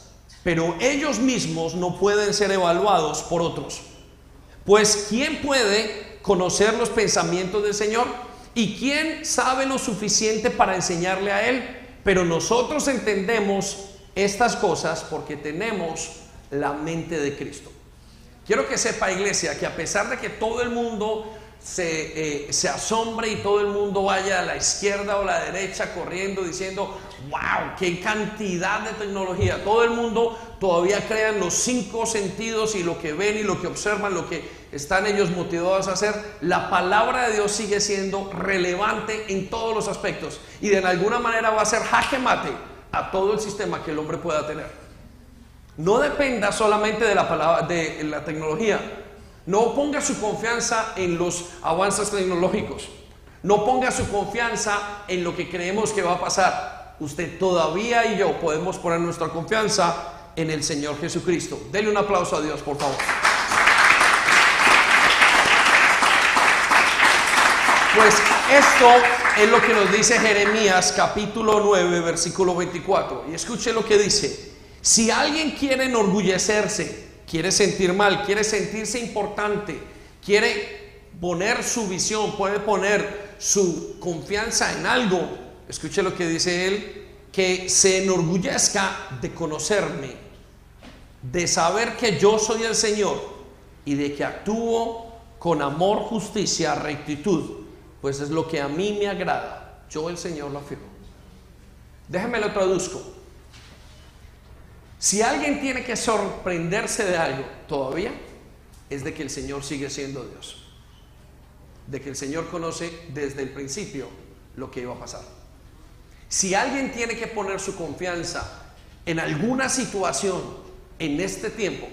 pero ellos mismos no pueden ser evaluados por otros. Pues ¿quién puede conocer los pensamientos del Señor? ¿Y quién sabe lo suficiente para enseñarle a Él? Pero nosotros entendemos estas cosas porque tenemos la mente de Cristo. Quiero que sepa, iglesia, que a pesar de que todo el mundo se, eh, asombre y todo el mundo vaya a la izquierda o a la derecha corriendo diciendo, wow, qué cantidad de tecnología. Todo el mundo todavía crea en los cinco sentidos y lo que ven y lo que observan, lo que están ellos motivados a hacer. La palabra de Dios sigue siendo relevante en todos los aspectos y de alguna manera va a ser jaque mate a todo el sistema que el hombre pueda tener. No dependa solamente de la palabra, de la tecnología no ponga su confianza en los avances tecnológicos. No ponga su confianza en lo que creemos que va a pasar. Usted todavía y yo podemos poner nuestra confianza en el Señor Jesucristo. Denle un aplauso a Dios, por favor. Pues Esto es lo que nos dice Jeremías capítulo 9, versículo 24. Y escuche lo que dice. Si alguien quiere enorgullecerse, quiere sentir mal, quiere sentirse importante, quiere poner su visión, puede poner su confianza en algo, escuche lo que dice él, que se enorgullezca de conocerme, de saber que yo soy el Señor y de que actúo con amor, justicia, rectitud, pues es lo que a mí me agrada. Yo el Señor lo afirmo. Déjeme lo traduzco. Si alguien tiene que sorprenderse de algo todavía, es de que el Señor sigue siendo Dios. De que el Señor conoce desde el principio lo que iba a pasar. Si alguien tiene que poner su confianza en alguna situación en este tiempo,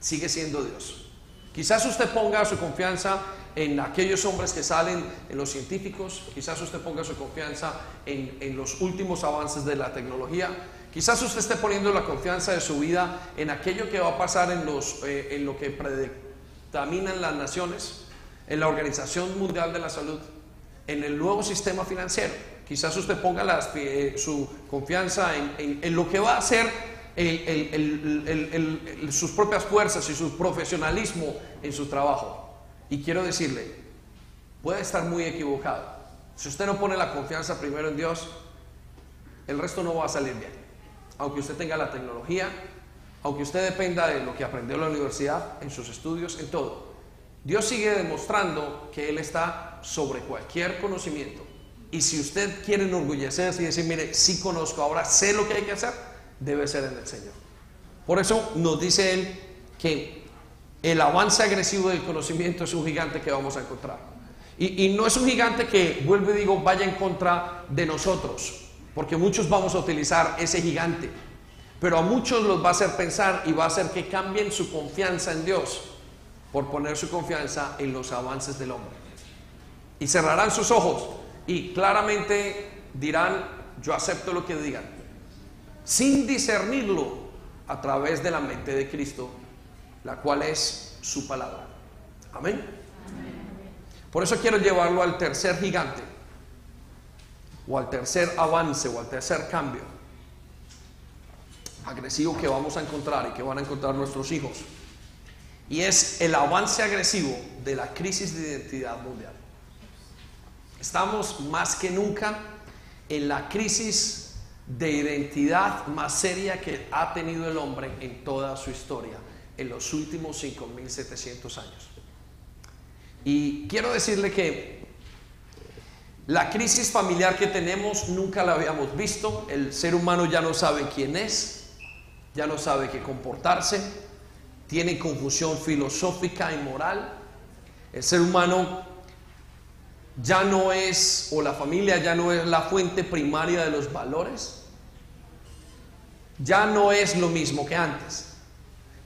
sigue siendo Dios. Quizás usted ponga su confianza en aquellos hombres que salen en los científicos, quizás usted ponga su confianza en, los últimos avances de la tecnología, quizás usted esté poniendo la confianza de su vida en aquello que va a pasar eh, en lo que predeterminan las naciones, en la Organización Mundial de la Salud, en el nuevo sistema financiero. Quizás usted ponga eh, su confianza en, lo que va a hacer sus propias fuerzas y su profesionalismo en su trabajo. Y quiero decirle, puede estar muy equivocado. Si usted no pone la confianza primero en Dios, el resto no va a salir bien. Aunque usted tenga la tecnología, aunque usted dependa de lo que aprendió en la universidad, en sus estudios, en todo. Dios sigue demostrando que Él está sobre cualquier conocimiento. Y si usted quiere enorgullecerse y decir, mire, sí conozco, ahora sé lo que hay que hacer, debe ser en el Señor. Por eso nos dice Él que el avance agresivo del conocimiento es un gigante que vamos a encontrar. Y, no es un gigante que, vuelvo y digo, vaya en contra de nosotros, porque muchos vamos a utilizar ese gigante, pero a muchos los va a hacer pensar y va a hacer que cambien su confianza en Dios por poner su confianza en los avances del hombre. Y cerrarán sus ojos y claramente dirán, yo acepto lo que digan, sin discernirlo a través de la mente de Cristo la cual es su palabra. Amén. Por eso quiero llevarlo al tercer gigante, o al tercer avance, o al tercer cambio agresivo que vamos a encontrar y que van a encontrar nuestros hijos. Y es el avance agresivo de la crisis de identidad mundial. Estamos más que nunca en la crisis de identidad más seria que ha tenido el hombre en toda su historia en los últimos 5.700 años. Y quiero decirle que la crisis familiar que tenemos nunca la habíamos visto. El ser humano ya no sabe quién es, ya no sabe qué comportarse, tiene confusión filosófica y moral. El ser humano ya no es, o la familia ya no es la fuente primaria de los valores. Ya no es lo mismo que antes.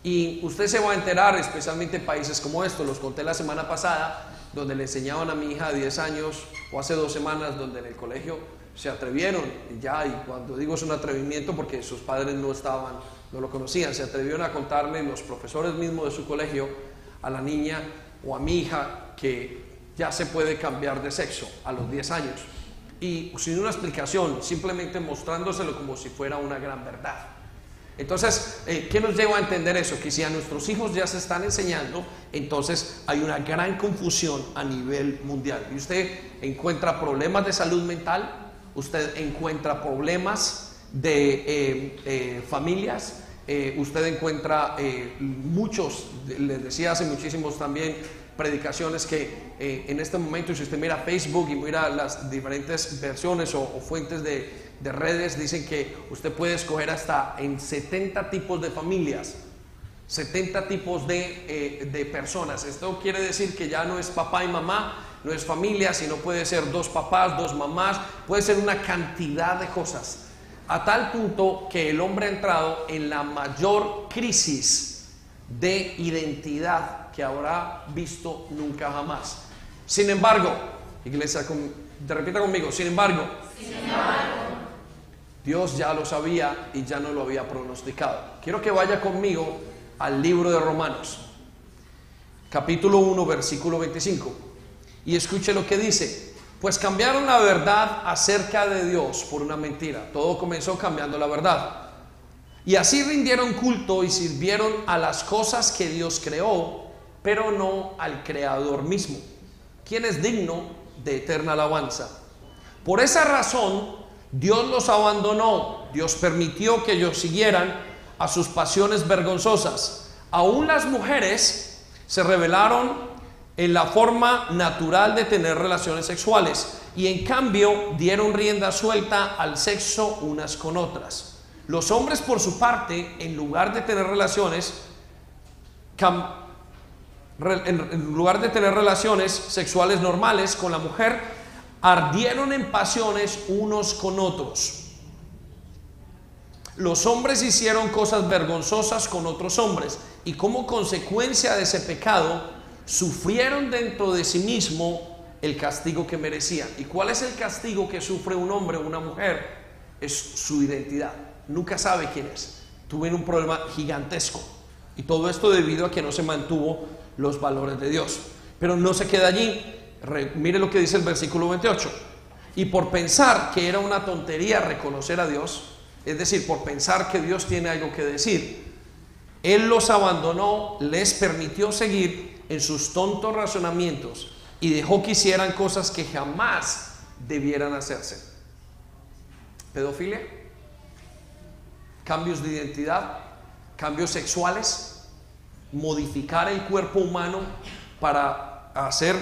Y usted se va a enterar, especialmente en países como estos, los conté la semana pasada, donde le enseñaban a mi hija de 10 años, o hace dos semanas, donde en el colegio se atrevieron, y ya, y cuando digo es un atrevimiento porque sus padres no estaban, no lo conocían, se atrevieron a contarle los profesores mismos de su colegio a la niña o a mi hija que ya se puede cambiar de sexo a los 10 años. Y sin una explicación, simplemente mostrándoselo como si fuera una gran verdad. Entonces, eh, ¿qué nos lleva a entender eso? Que si a nuestros hijos ya se están enseñando, entonces hay una gran confusión a nivel mundial. Y usted encuentra problemas de salud mental, usted encuentra problemas de eh, eh, familias, usted encuentra muchos, les decía hace muchísimos también, predicaciones que en este momento, si usted mira Facebook y mira las diferentes versiones o fuentes de de redes dicen que usted puede escoger hasta en 70 tipos de familias, 70 tipos de, eh, de, personas. Esto quiere decir que ya no es papá y mamá, no es familia, sino puede ser dos papás, dos mamás, puede ser una cantidad de cosas. A tal punto que el hombre ha entrado en la mayor crisis de identidad que habrá visto nunca jamás. Sin embargo, iglesia, repita conmigo, sin embargo Dios ya lo sabía y ya no lo había pronosticado. Quiero que vaya conmigo al libro de Romanos, capítulo 1, versículo 25, y escuche lo que dice. Pues cambiaron la verdad acerca de Dios por una mentira. Todo comenzó cambiando la verdad. Y así rindieron culto y sirvieron a las cosas que Dios creó, pero no al Creador mismo, quien es digno de eterna alabanza. Por esa razón, Dios los abandonó, Dios permitió que ellos siguieran a sus pasiones vergonzosas. Aún las mujeres se rebelaron en la forma natural de tener relaciones sexuales y en cambio dieron rienda suelta al sexo unas con otras. Los hombres, por su parte, en lugar de tener relaciones, en lugar de tener relaciones sexuales normales con la mujer, ardieron en pasiones unos con otros. Los hombres hicieron cosas vergonzosas con otros hombres y como consecuencia de ese pecado sufrieron dentro de sí mismo el castigo que merecían. ¿Y cuál es el castigo que sufre un hombre o una mujer? Es su identidad nunca sabe quién es. Tuve un problema gigantesco. Y todo esto debido a que no se mantuvo los valores de Dios. Pero no se queda allí. Mire lo que dice el versículo 28. Y por pensar que era una tontería reconocer a Dios, es decir, por pensar que Dios tiene algo que decir, Él los abandonó, les permitió seguir en sus tontos razonamientos y dejó que hicieran cosas que jamás debieran hacerse. Pedofilia cambios de identidad, cambios sexuales, modificar el cuerpo humano para hacer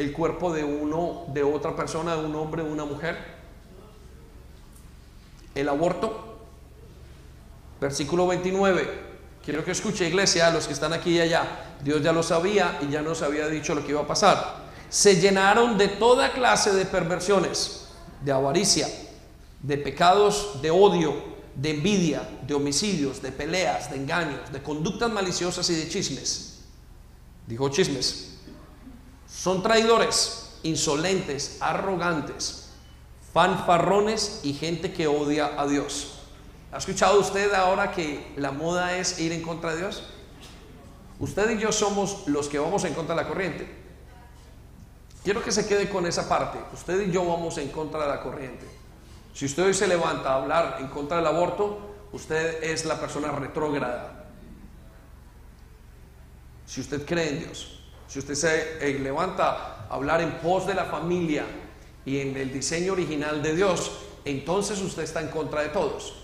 el cuerpo de uno, de otra persona, de un hombre, de una mujer. El aborto, versículo 29. Quiero que escuche iglesia, los que están aquí y allá. Dios ya lo sabía y ya nos había dicho lo que iba a pasar. Se llenaron de toda clase de perversiones, de avaricia, de pecados de odio, de envidia, de homicidios, de peleas, de engaños, de conductas maliciosas y de chismes. Dijo chismes. Son traidores, insolentes, arrogantes, fanfarrones y gente que odia a Dios. ¿Ha escuchado usted ahora que la moda es ir en contra de Dios? Usted y yo somos los que vamos en contra de la corriente. Quiero que se quede con esa parte. Usted y yo vamos en contra de la corriente. Si usted hoy se levanta a hablar en contra del aborto, usted es la persona retrógrada. Si usted cree en Dios, si usted se eh, levanta a hablar en pos de la familia y en el diseño original de Dios, entonces usted está en contra de todos.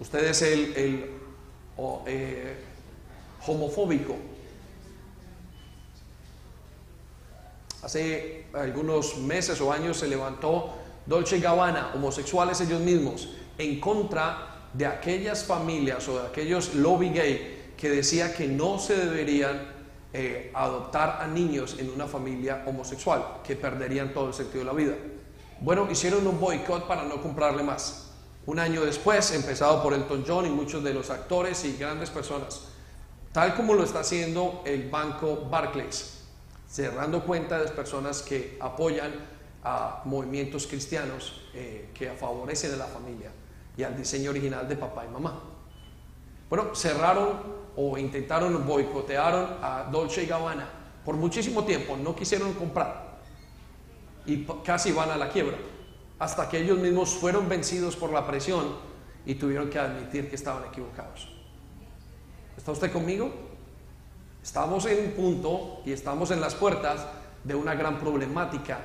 Usted es el, eh, homofóbico. Hace algunos meses o años se levantó Dolce Gabbana, homosexuales ellos mismos, en contra de aquellas familias o de aquellos lobby gay que decía que no se deberían eh, adoptar a niños en una familia homosexual, que perderían todo el sentido de la vida. Bueno, hicieron un boicot para no comprarle más. Un año después, empezado por Elton John y muchos de los actores y grandes personas, tal como lo está haciendo el banco Barclays, cerrando cuentas de personas que apoyan a movimientos cristianos eh, que favorecen a la familia y al diseño original de papá y mamá. Bueno, cerraron o intentaron boicotearon a Dolce Gabbana por muchísimo tiempo, no quisieron comprar y casi van a la quiebra, hasta que ellos mismos fueron vencidos por la presión y tuvieron que admitir que estaban equivocados. ¿Está usted conmigo? Estamos en un punto y estamos en las puertas de una gran problemática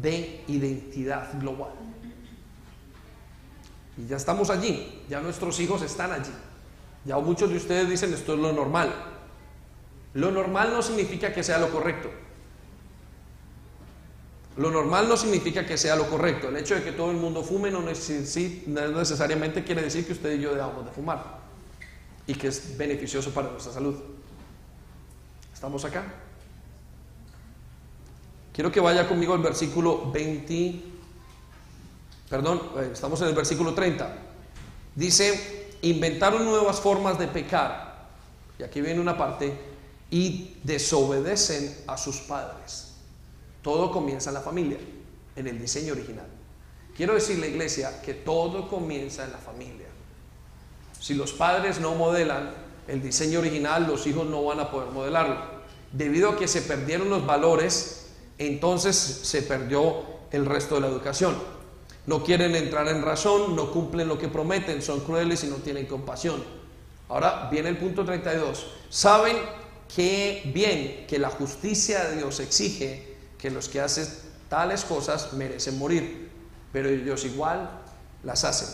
de identidad global. Y ya estamos allí, ya nuestros hijos están allí. Ya muchos de ustedes dicen esto es lo normal. Lo normal no significa que sea lo correcto. Lo normal no significa que sea lo correcto. El hecho de que todo el mundo fume no, necesariamente quiere decir que usted y yo debamos de fumar y que es beneficioso para nuestra salud. ¿Estamos acá? Quiero que vaya conmigo al versículo 20, perdón, eh, estamos en el versículo 30. Dice, inventaron nuevas formas de pecar, y aquí viene una parte, y desobedecen a sus padres. Todo comienza en la familia, en el diseño original. Quiero decirle, iglesia, que todo comienza en la familia. Si los padres no modelan el diseño original, los hijos no van a poder modelarlo. Debido a que se perdieron los valores entonces se perdió el resto de la educación. No quieren entrar en razón, no cumplen lo que prometen, son crueles y no tienen compasión. Ahora viene el punto 32. Saben que bien que la justicia de Dios exige que los que hacen tales cosas merecen morir, pero ellos igual las hacen.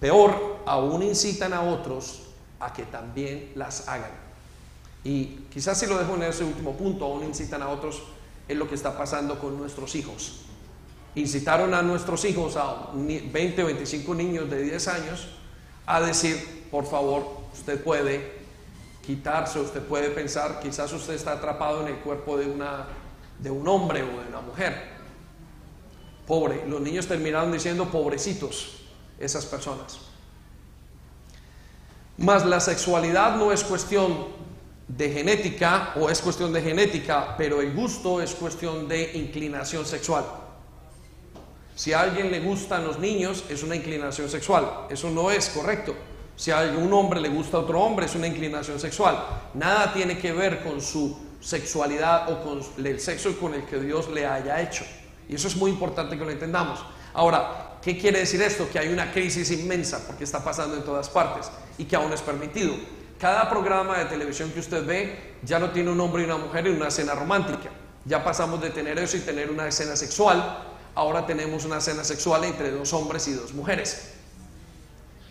Peor, aún incitan a otros a que también las hagan. Y quizás si lo dejo en ese último punto, aún incitan a otros, es lo que está pasando con nuestros hijos. Incitaron a nuestros hijos, a 20 o 25 niños de 10 años, a decir, por favor, usted puede quitarse, usted puede pensar, quizás usted está atrapado en el cuerpo de, una, de un hombre o de una mujer. Pobre, los niños terminaron diciendo pobrecitos, esas personas. Más la sexualidad no es cuestión de genética o es cuestión de genética, pero el gusto es cuestión de inclinación sexual. Si a alguien le gustan los niños, es una inclinación sexual. Eso no es correcto. Si a un hombre le gusta a otro hombre, es una inclinación sexual. Nada tiene que ver con su sexualidad o con el sexo con el que Dios le haya hecho. Y eso es muy importante que lo entendamos. Ahora, ¿qué quiere decir esto? Que hay una crisis inmensa porque está pasando en todas partes y que aún es permitido. Cada programa de televisión que usted ve ya no tiene un hombre y una mujer en una escena romántica. Ya pasamos de tener eso y tener una escena sexual. Ahora tenemos una escena sexual entre dos hombres y dos mujeres.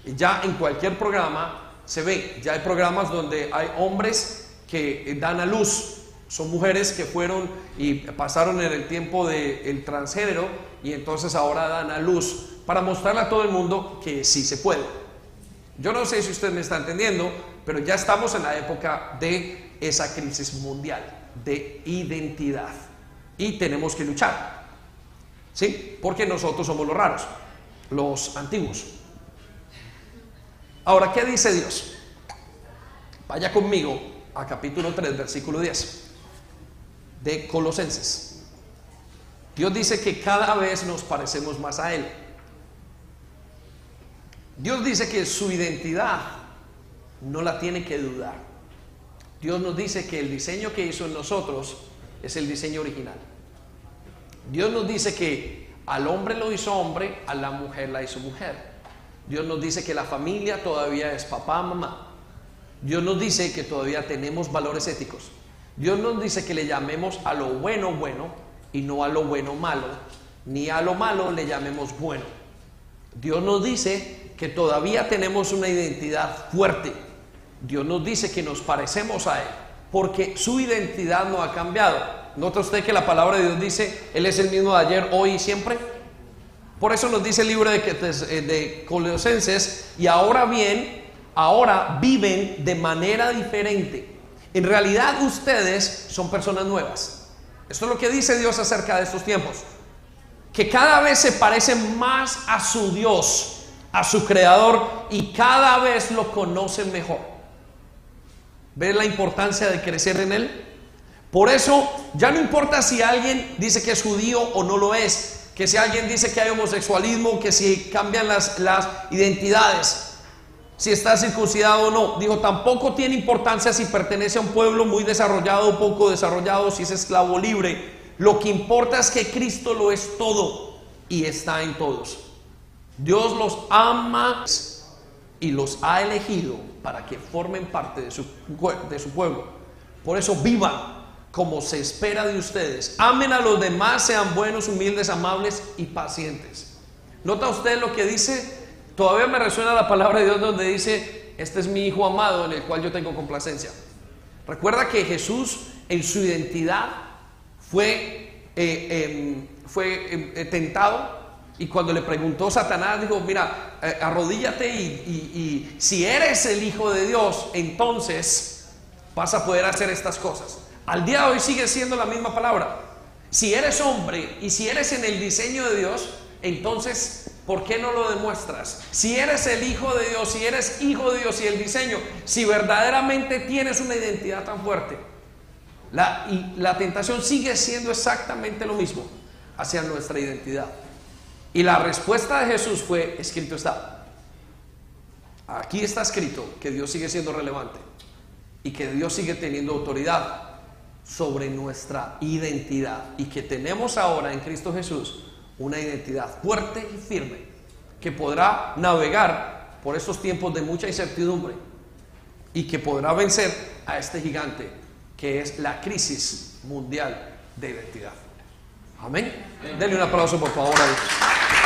Ya en cualquier programa se ve, ya hay programas donde hay hombres que dan a luz, son mujeres que fueron y pasaron en el tiempo del transgénero y entonces ahora dan a luz para mostrarle a todo el mundo que sí se puede. Yo no sé si usted me está entendiendo, pero ya estamos en la época de esa crisis mundial de identidad y tenemos que luchar. ¿Sí? Porque nosotros somos los raros, los antiguos. Ahora, ¿qué dice Dios? Vaya conmigo a capítulo 3, versículo 10 de Colosenses. Dios dice que cada vez nos parecemos más a Él. Dios dice que su identidad no la tiene que dudar. Dios nos dice que el diseño que hizo en nosotros es el diseño original. Dios nos dice que al hombre lo hizo hombre, a la mujer la hizo mujer. Dios nos dice que la familia todavía es papá, mamá. Dios nos dice que todavía tenemos valores éticos. Dios nos dice que le llamemos a lo bueno bueno y no a lo bueno malo, ni a lo malo le llamemos bueno. Dios nos dice que todavía tenemos una identidad fuerte. Dios nos dice que nos parecemos a Él, porque su identidad no ha cambiado. ¿Nota usted que la palabra de Dios dice, Él es el mismo de ayer, hoy y siempre? Por eso nos dice el libro de, eh, de Colosenses, y ahora bien, ahora viven de manera diferente. En realidad ustedes son personas nuevas. Esto es lo que dice Dios acerca de estos tiempos. Que cada vez se parecen más a su Dios, a su Creador, y cada vez lo conocen mejor. ¿Ves la importancia de crecer en Él? Por eso ya no importa si alguien dice que es judío o no lo es, que si alguien dice que hay homosexualismo, que si cambian las, las identidades, si está circuncidado o no. Digo, tampoco tiene importancia si pertenece a un pueblo muy desarrollado o poco desarrollado, si es esclavo libre. Lo que importa es que Cristo lo es todo y está en todos. Dios los ama y los ha elegido para que formen parte de su, de su pueblo. Por eso vivan como se espera de ustedes. Amen a los demás, sean buenos, humildes, amables y pacientes. ¿Nota usted lo que dice? Todavía me resuena la palabra de Dios donde dice, este es mi Hijo amado en el cual yo tengo complacencia. Recuerda que Jesús en su identidad fue, eh, em, fue em, eh, tentado y cuando le preguntó Satanás, dijo, mira, eh, arrodíllate y, y si eres el Hijo de Dios, entonces vas a poder hacer estas cosas. Al día de hoy sigue siendo la misma palabra. Si eres hombre y si eres en el diseño de Dios, entonces, ¿por qué no lo demuestras? Si eres el Hijo de Dios, si eres Hijo de Dios y el diseño, si verdaderamente tienes una identidad tan fuerte, la, y la tentación sigue siendo exactamente lo mismo hacia nuestra identidad. Y la respuesta de Jesús fue, escrito está. Aquí está escrito que Dios sigue siendo relevante y que Dios sigue teniendo autoridad sobre nuestra identidad y que tenemos ahora en Cristo Jesús una identidad fuerte y firme que podrá navegar por estos tiempos de mucha incertidumbre y que podrá vencer a este gigante que es la crisis mundial de identidad. Amén. Denle un aplauso por favor a Dios.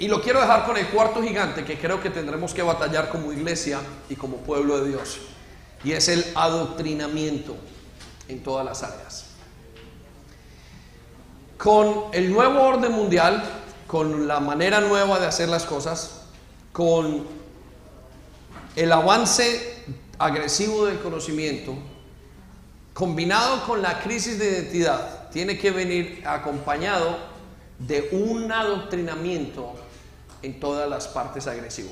Y lo quiero dejar con el cuarto gigante que creo que tendremos que batallar como iglesia y como pueblo de Dios. Y es el adoctrinamiento en todas las áreas. Con el nuevo orden mundial, con la manera nueva de hacer las cosas, con el avance agresivo del conocimiento, combinado con la crisis de identidad, tiene que venir acompañado de un adoctrinamiento en todas las partes agresivo.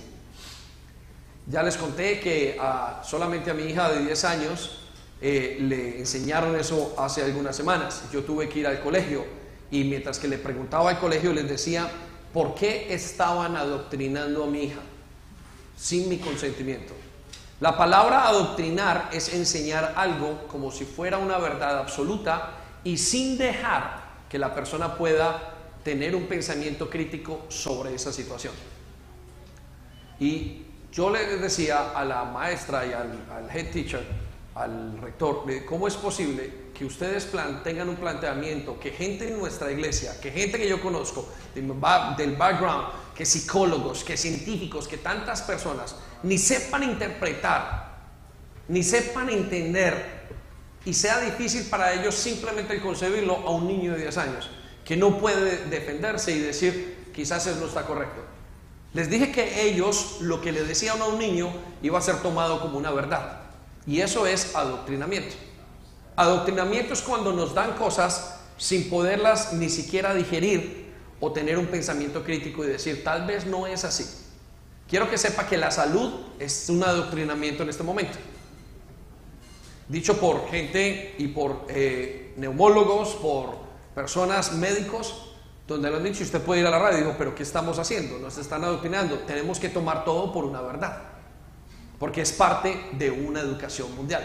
Ya les conté que solamente a mi hija de 10 años eh, le enseñaron eso hace algunas semanas. Yo tuve que ir al colegio y mientras que le preguntaba al colegio les decía, ¿por qué estaban adoctrinando a mi hija sin mi consentimiento? La palabra adoctrinar es enseñar algo como si fuera una verdad absoluta y sin dejar que la persona pueda tener un pensamiento crítico sobre esa situación. Y yo le decía a la maestra y al, head teacher, al rector, ¿cómo es posible que ustedes tengan un planteamiento, que gente en nuestra iglesia, que gente que yo conozco, del background, que psicólogos, que científicos, que tantas personas, ni sepan interpretar, ni sepan entender, y sea difícil para ellos simplemente concebirlo a un niño de 10 años? Que no puede defenderse y decir, quizás eso no está correcto. Les dije que ellos lo que le decían a un niño iba a ser tomado como una verdad. Y eso es adoctrinamiento. Adoctrinamiento es cuando nos dan cosas sin poderlas ni siquiera digerir o tener un pensamiento crítico y decir, tal vez no es así. Quiero que sepa que la salud es un adoctrinamiento en este momento. Dicho por gente y por eh, neumólogos, por personas, médicos, donde le han dicho, usted puede ir a la radio, digo, pero ¿qué estamos haciendo? Nos están adoctrinando. Tenemos que tomar todo por una verdad, porque es parte de una educación mundial.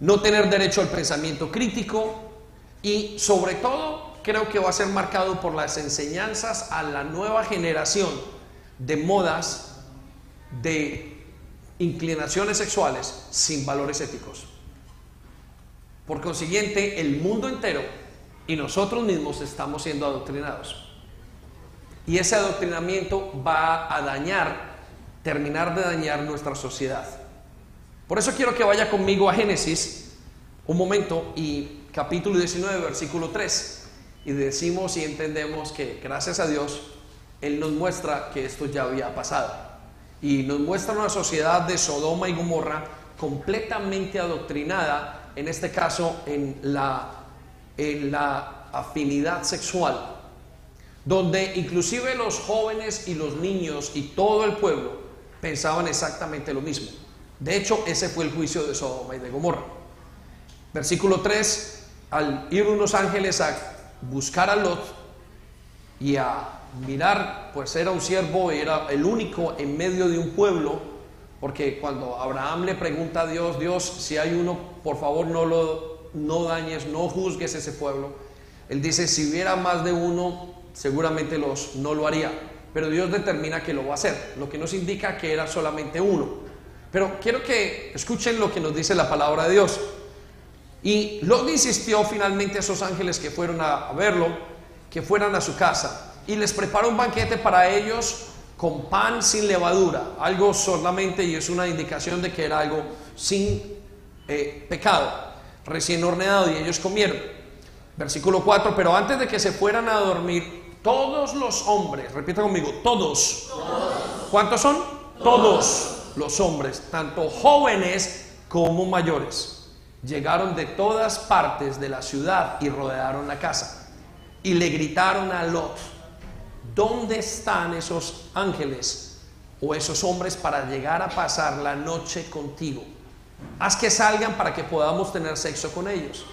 No tener derecho al pensamiento crítico y sobre todo creo que va a ser marcado por las enseñanzas a la nueva generación de modas, de inclinaciones sexuales sin valores éticos. Por consiguiente, el mundo entero y nosotros mismos estamos siendo adoctrinados. Y ese adoctrinamiento va a dañar, terminar de dañar nuestra sociedad. Por eso quiero que vaya conmigo a Génesis un momento y capítulo 19, versículo 3. Y decimos y entendemos que gracias a Dios, Él nos muestra que esto ya había pasado. Y nos muestra una sociedad de Sodoma y Gomorra completamente adoctrinada, en este caso en la en la afinidad sexual, donde inclusive los jóvenes y los niños y todo el pueblo pensaban exactamente lo mismo. De hecho, ese fue el juicio de Sodoma y de Gomorra. Versículo 3, al ir unos ángeles a buscar a Lot y a mirar, pues era un siervo, era el único en medio de un pueblo, porque cuando Abraham le pregunta a Dios, Dios, si hay uno, por favor no lo no dañes, no juzgues ese pueblo. Él dice, si hubiera más de uno, seguramente los, no lo haría. Pero Dios determina que lo va a hacer, lo que nos indica que era solamente uno. Pero quiero que escuchen lo que nos dice la palabra de Dios. Y Lot insistió finalmente a esos ángeles que fueron a verlo, que fueran a su casa. Y les preparó un banquete para ellos con pan sin levadura, algo solamente, y es una indicación de que era algo sin eh, pecado recién horneado y ellos comieron. Versículo 4, pero antes de que se fueran a dormir, todos los hombres, repita conmigo, todos. ¿Cuántos son? Todos los hombres, tanto jóvenes como mayores, llegaron de todas partes de la ciudad y rodearon la casa. Y le gritaron a Lot, ¿dónde están esos ángeles o esos hombres para llegar a pasar la noche contigo? Haz que salgan para que podamos tener sexo con ellos.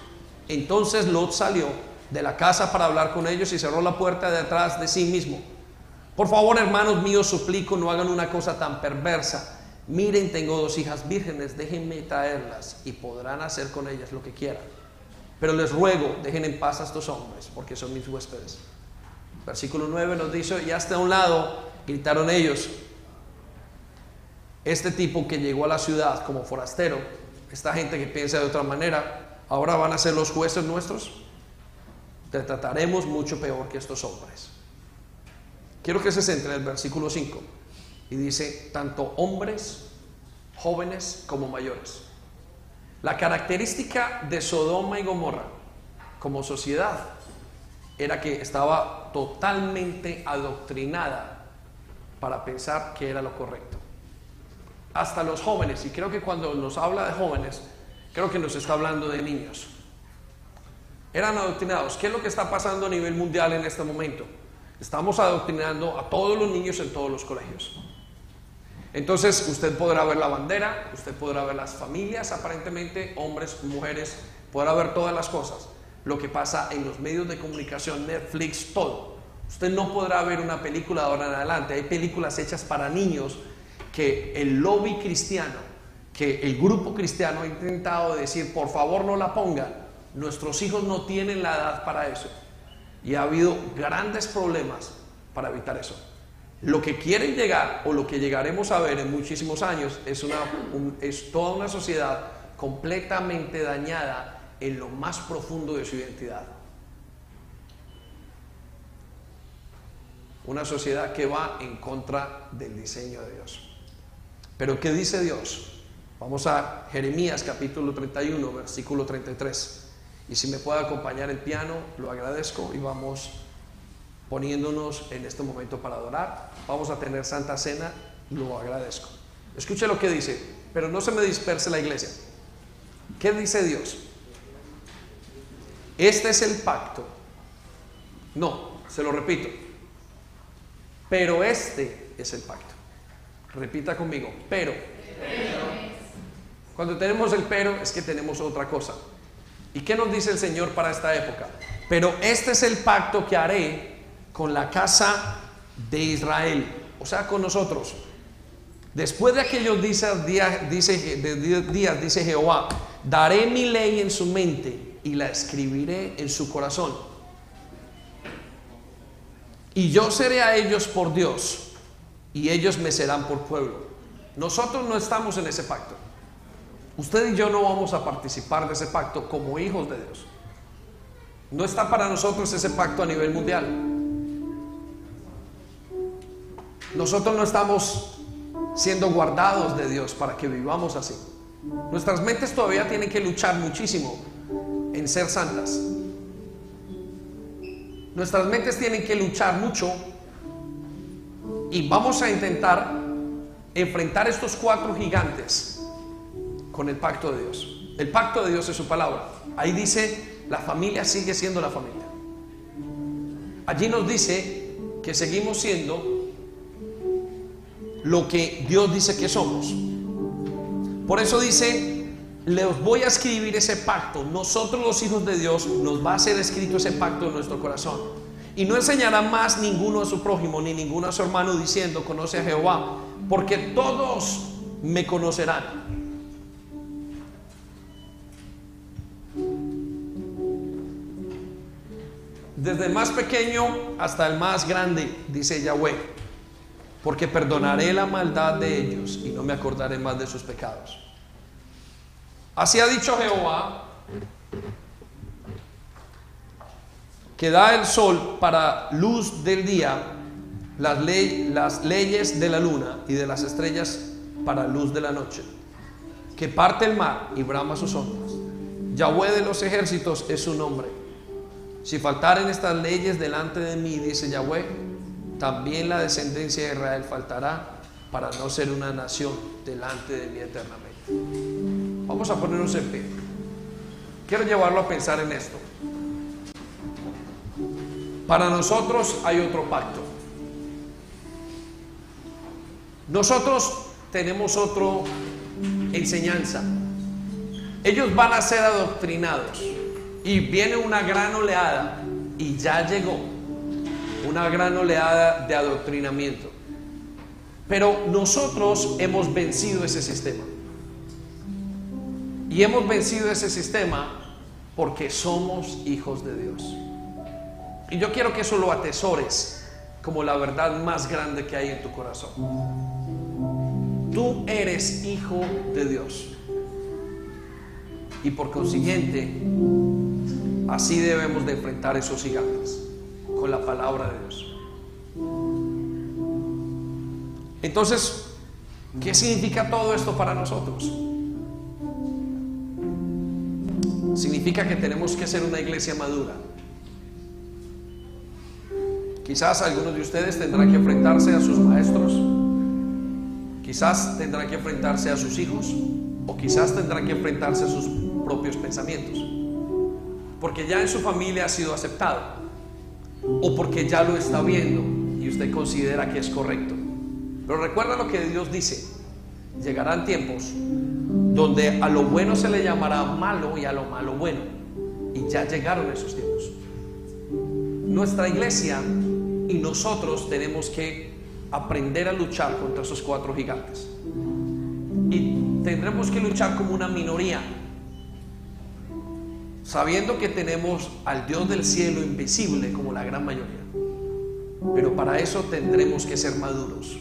Entonces Lot salió de la casa para hablar con ellos y cerró la puerta detrás de sí mismo. Por favor, hermanos míos, suplico, no hagan una cosa tan perversa miren, tengo dos hijas vírgenes, déjenme traerlas y podrán hacer con ellas lo que quieran. Pero les ruego, dejen en paz a estos hombres, porque son mis huéspedes. Versículo 9 nos dice, y hasta un lado gritaron ellos, este tipo que llegó a la ciudad como forastero, esta gente que piensa de otra manera, ahora van a ser los jueces nuestros. Te trataremos mucho peor que estos hombres. Quiero que se centre en el versículo 5 y dice, tanto hombres, jóvenes como mayores. La característica de Sodoma y Gomorra como sociedad era que estaba totalmente adoctrinada para pensar que era lo correcto. Hasta los jóvenes, y creo que cuando nos habla de jóvenes, creo que nos está hablando de niños. Eran adoctrinados. ¿Qué es lo que está pasando a nivel mundial en este momento? Estamos adoctrinando a todos los niños en todos los colegios. Entonces usted podrá ver la bandera, usted podrá ver las familias, aparentemente, hombres, mujeres, podrá ver todas las cosas. Lo que pasa en los medios de comunicación, Netflix, todo. Usted no podrá ver una película de ahora en adelante. Hay películas hechas para niños que el lobby cristiano, que el grupo cristiano ha intentado decir, por favor no la pongan. Nuestros hijos no tienen la edad para eso. Y ha habido grandes problemas para evitar eso. Lo que quieren llegar o lo que llegaremos a ver en muchísimos años es, una, es toda una sociedad completamente dañada en lo más profundo de su identidad. Una sociedad que va en contra del diseño de Dios. Pero ¿qué dice Dios? Vamos a Jeremías capítulo 31, versículo 33. Y si me puede acompañar el piano, lo agradezco y vamos poniéndonos en este momento para adorar. Vamos a tener Santa Cena, lo agradezco. Escuche lo que dice, pero no se me disperse la iglesia. ¿Qué dice Dios? Este es el pacto. No, se lo repito. Pero este es el pacto. Repita conmigo, pero. Cuando tenemos el pero es que tenemos otra cosa. ¿Y qué nos dice el Señor para esta época? Pero este es el pacto que haré con la casa de Israel, o sea, con nosotros. Después de aquellos días, dice, días, dice Jehová, daré mi ley en su mente y la escribiré en su corazón. Y yo seré a ellos por Dios y ellos me serán por pueblo. Nosotros no estamos en ese pacto. Usted y yo no vamos a participar de ese pacto como hijos de Dios. No está para nosotros ese pacto a nivel mundial. Nosotros no estamos siendo guardados de Dios para que vivamos así. Nuestras mentes todavía tienen que luchar muchísimo en ser santas. Nuestras mentes tienen que luchar mucho y vamos a intentar enfrentar estos cuatro gigantes con el pacto de Dios. El pacto de Dios es su palabra. Ahí dice, la familia sigue siendo la familia. Allí nos dice que seguimos siendo lo que Dios dice que somos. Por eso dice, les voy a escribir ese pacto. Nosotros los hijos de Dios nos va a ser escrito ese pacto en nuestro corazón. Y no enseñará más ninguno a su prójimo ni ninguno a su hermano diciendo, conoce a Jehová, porque todos me conocerán. Desde el más pequeño hasta el más grande, dice Yahweh porque perdonaré la maldad de ellos y no me acordaré más de sus pecados. Así ha dicho Jehová, que da el sol para luz del día, las, las leyes de la luna y de las estrellas para luz de la noche, que parte el mar y brama sus ondas. Yahweh de los ejércitos es su nombre. Si faltaren estas leyes delante de mí, dice Yahweh, también la descendencia de Israel faltará para no ser una nación delante de mí eternamente. Vamos a ponernos en pie. Quiero llevarlo a pensar en esto. Para nosotros hay otro pacto. Nosotros tenemos otra enseñanza. Ellos van a ser adoctrinados y viene una gran oleada y ya llegó una gran oleada de adoctrinamiento. Pero nosotros hemos vencido ese sistema. Y hemos vencido ese sistema porque somos hijos de Dios. Y yo quiero que eso lo atesores como la verdad más grande que hay en tu corazón. Tú eres hijo de Dios. Y por consiguiente, así debemos de enfrentar esos gigantes, con la palabra de Dios. Entonces, ¿qué significa todo esto para nosotros? Significa que tenemos que ser una iglesia madura. Quizás algunos de ustedes tendrán que enfrentarse a sus maestros, quizás tendrán que enfrentarse a sus hijos, o quizás tendrán que enfrentarse a sus propios pensamientos, porque ya en su familia ha sido aceptado, o porque ya lo está viendo y usted considera que es correcto. Pero recuerda lo que Dios dice. Llegarán tiempos donde a lo bueno se le llamará malo y a lo malo bueno. Y ya llegaron esos tiempos. Nuestra iglesia y nosotros tenemos que aprender a luchar contra esos cuatro gigantes. Y tendremos que luchar como una minoría, sabiendo que tenemos al Dios del cielo invisible como la gran mayoría. Pero para eso tendremos que ser maduros.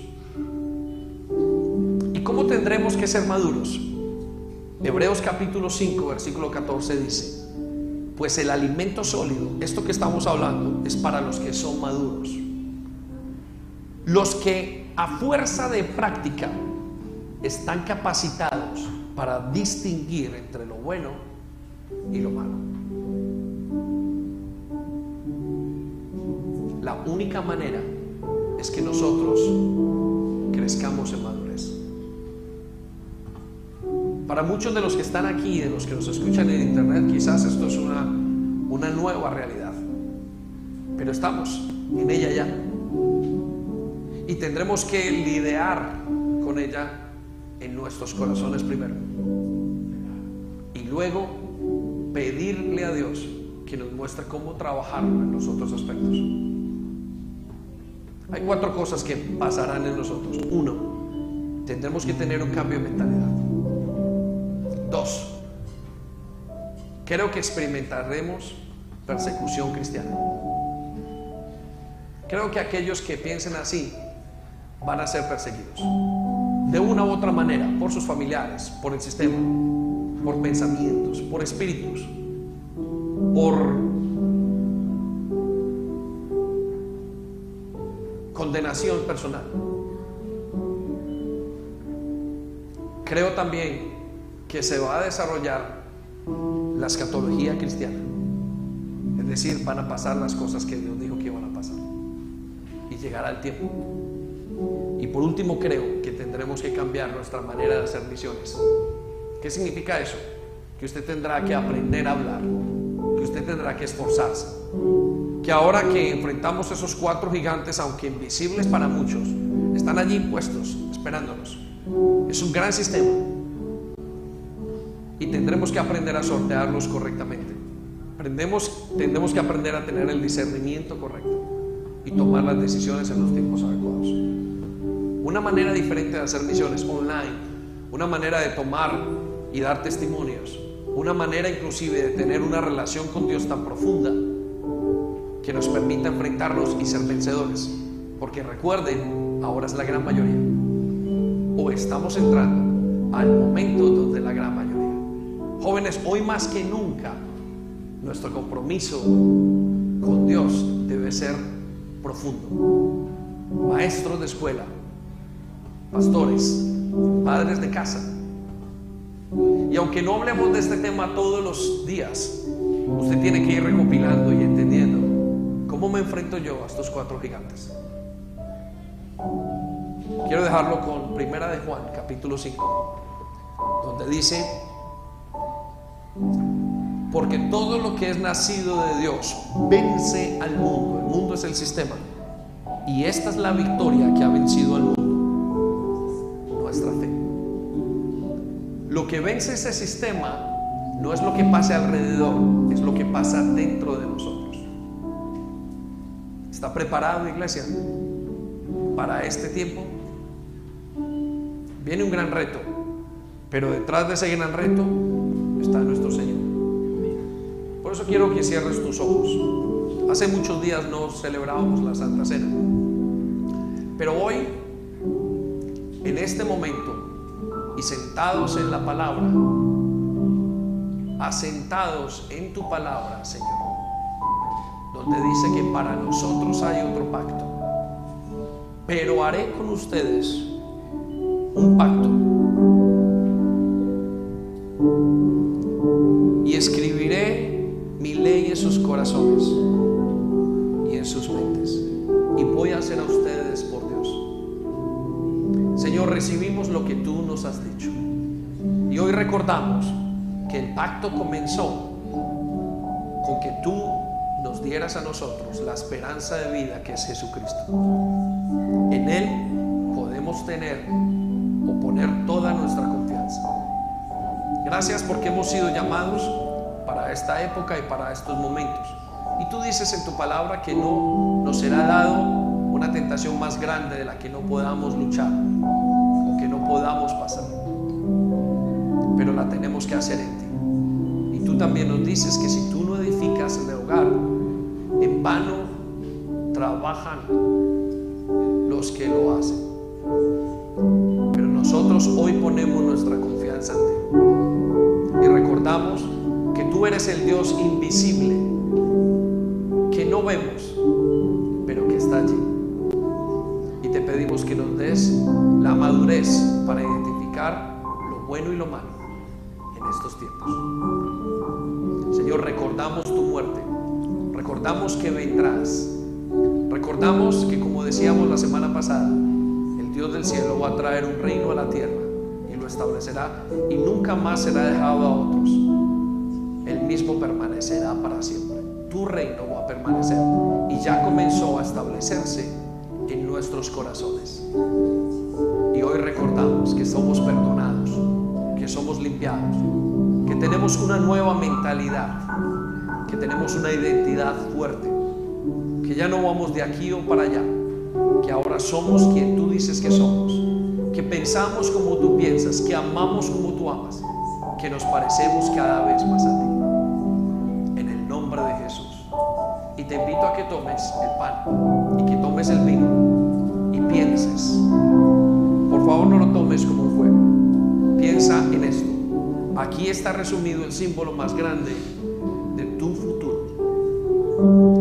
¿Cómo tendremos que ser maduros? Hebreos capítulo 5, versículo 14 dice, pues el alimento sólido, esto que estamos hablando, es para los que son maduros. Los que a fuerza de práctica están capacitados para distinguir entre lo bueno y lo malo. La única manera es que nosotros crezcamos en madurez. Para muchos de los que están aquí, de los que nos escuchan en internet, quizás esto es una, una nueva realidad. Pero estamos en ella ya. Y tendremos que lidiar con ella en nuestros corazones primero. Y luego pedirle a Dios que nos muestre cómo trabajar en los otros aspectos. Hay cuatro cosas que pasarán en nosotros. Uno, tendremos que tener un cambio de mentalidad. Creo que experimentaremos persecución cristiana. Creo que aquellos que piensen así van a ser perseguidos. De una u otra manera, por sus familiares, por el sistema, por pensamientos, por espíritus, por condenación personal. Creo también que se va a desarrollar la escatología cristiana. Es decir, van a pasar las cosas que Dios dijo que iban a pasar. Y llegará el tiempo. Y por último creo que tendremos que cambiar nuestra manera de hacer misiones. ¿Qué significa eso? Que usted tendrá que aprender a hablar, que usted tendrá que esforzarse. Que ahora que enfrentamos esos cuatro gigantes, aunque invisibles para muchos, están allí puestos, esperándonos. Es un gran sistema y tendremos que aprender a sortearlos correctamente. Aprendemos, tendremos que aprender a tener el discernimiento correcto y tomar las decisiones en los tiempos adecuados. Una manera diferente de hacer misiones online, una manera de tomar y dar testimonios, una manera inclusive de tener una relación con Dios tan profunda que nos permita enfrentarnos y ser vencedores. Porque recuerden, ahora es la gran mayoría. O estamos entrando al momento donde la gran mayoría Jóvenes, hoy más que nunca, nuestro compromiso con Dios debe ser profundo. Maestros de escuela, pastores, padres de casa. Y aunque no hablemos de este tema todos los días, usted tiene que ir recopilando y entendiendo cómo me enfrento yo a estos cuatro gigantes. Quiero dejarlo con Primera de Juan, capítulo 5, donde dice, porque todo lo que es nacido de Dios vence al mundo. El mundo es el sistema. Y esta es la victoria que ha vencido al mundo. Nuestra fe. Lo que vence ese sistema no es lo que pasa alrededor, es lo que pasa dentro de nosotros. ¿Está preparado, iglesia, para este tiempo? Viene un gran reto, pero detrás de ese gran reto está nuestro. Por eso quiero que cierres tus ojos. Hace muchos días no celebrábamos la Santa Cena, pero hoy, en este momento, y sentados en la palabra, asentados en tu palabra, Señor, donde dice que para nosotros hay otro pacto, pero haré con ustedes un pacto sus corazones y en sus mentes y voy a hacer a ustedes por Dios. Señor, recibimos lo que tú nos has dicho y hoy recordamos que el pacto comenzó con que tú nos dieras a nosotros la esperanza de vida que es Jesucristo. En Él podemos tener o poner toda nuestra confianza. Gracias porque hemos sido llamados para esta época y para estos momentos. Y tú dices en tu palabra que no nos será dado una tentación más grande de la que no podamos luchar o que no podamos pasar. Pero la tenemos que hacer en ti. Y tú también nos dices que si tú no edificas el hogar, en vano trabajan los que lo hacen. Pero nosotros hoy ponemos nuestra confianza en ti. Eres el Dios invisible, que no vemos, pero que está allí. Y te pedimos que nos des la madurez para identificar lo bueno y lo malo en estos tiempos. Señor, recordamos tu muerte, recordamos que vendrás, recordamos que como decíamos la semana pasada, el Dios del cielo va a traer un reino a la tierra y lo establecerá y nunca más será dejado a otros. Permanecerá para siempre. Tu reino va a permanecer y ya comenzó a establecerse en nuestros corazones. Y hoy recordamos que somos perdonados, que somos limpiados, que tenemos una nueva mentalidad, que tenemos una identidad fuerte, que ya no vamos de aquí o para allá, que ahora somos quien tú dices que somos, que pensamos como tú piensas, que amamos como tú amas, que nos parecemos cada vez más a ti. Tomes el pan y que tomes el vino y pienses. Por favor no lo tomes como un juego. Piensa en esto. Aquí está resumido el símbolo más grande de tu futuro.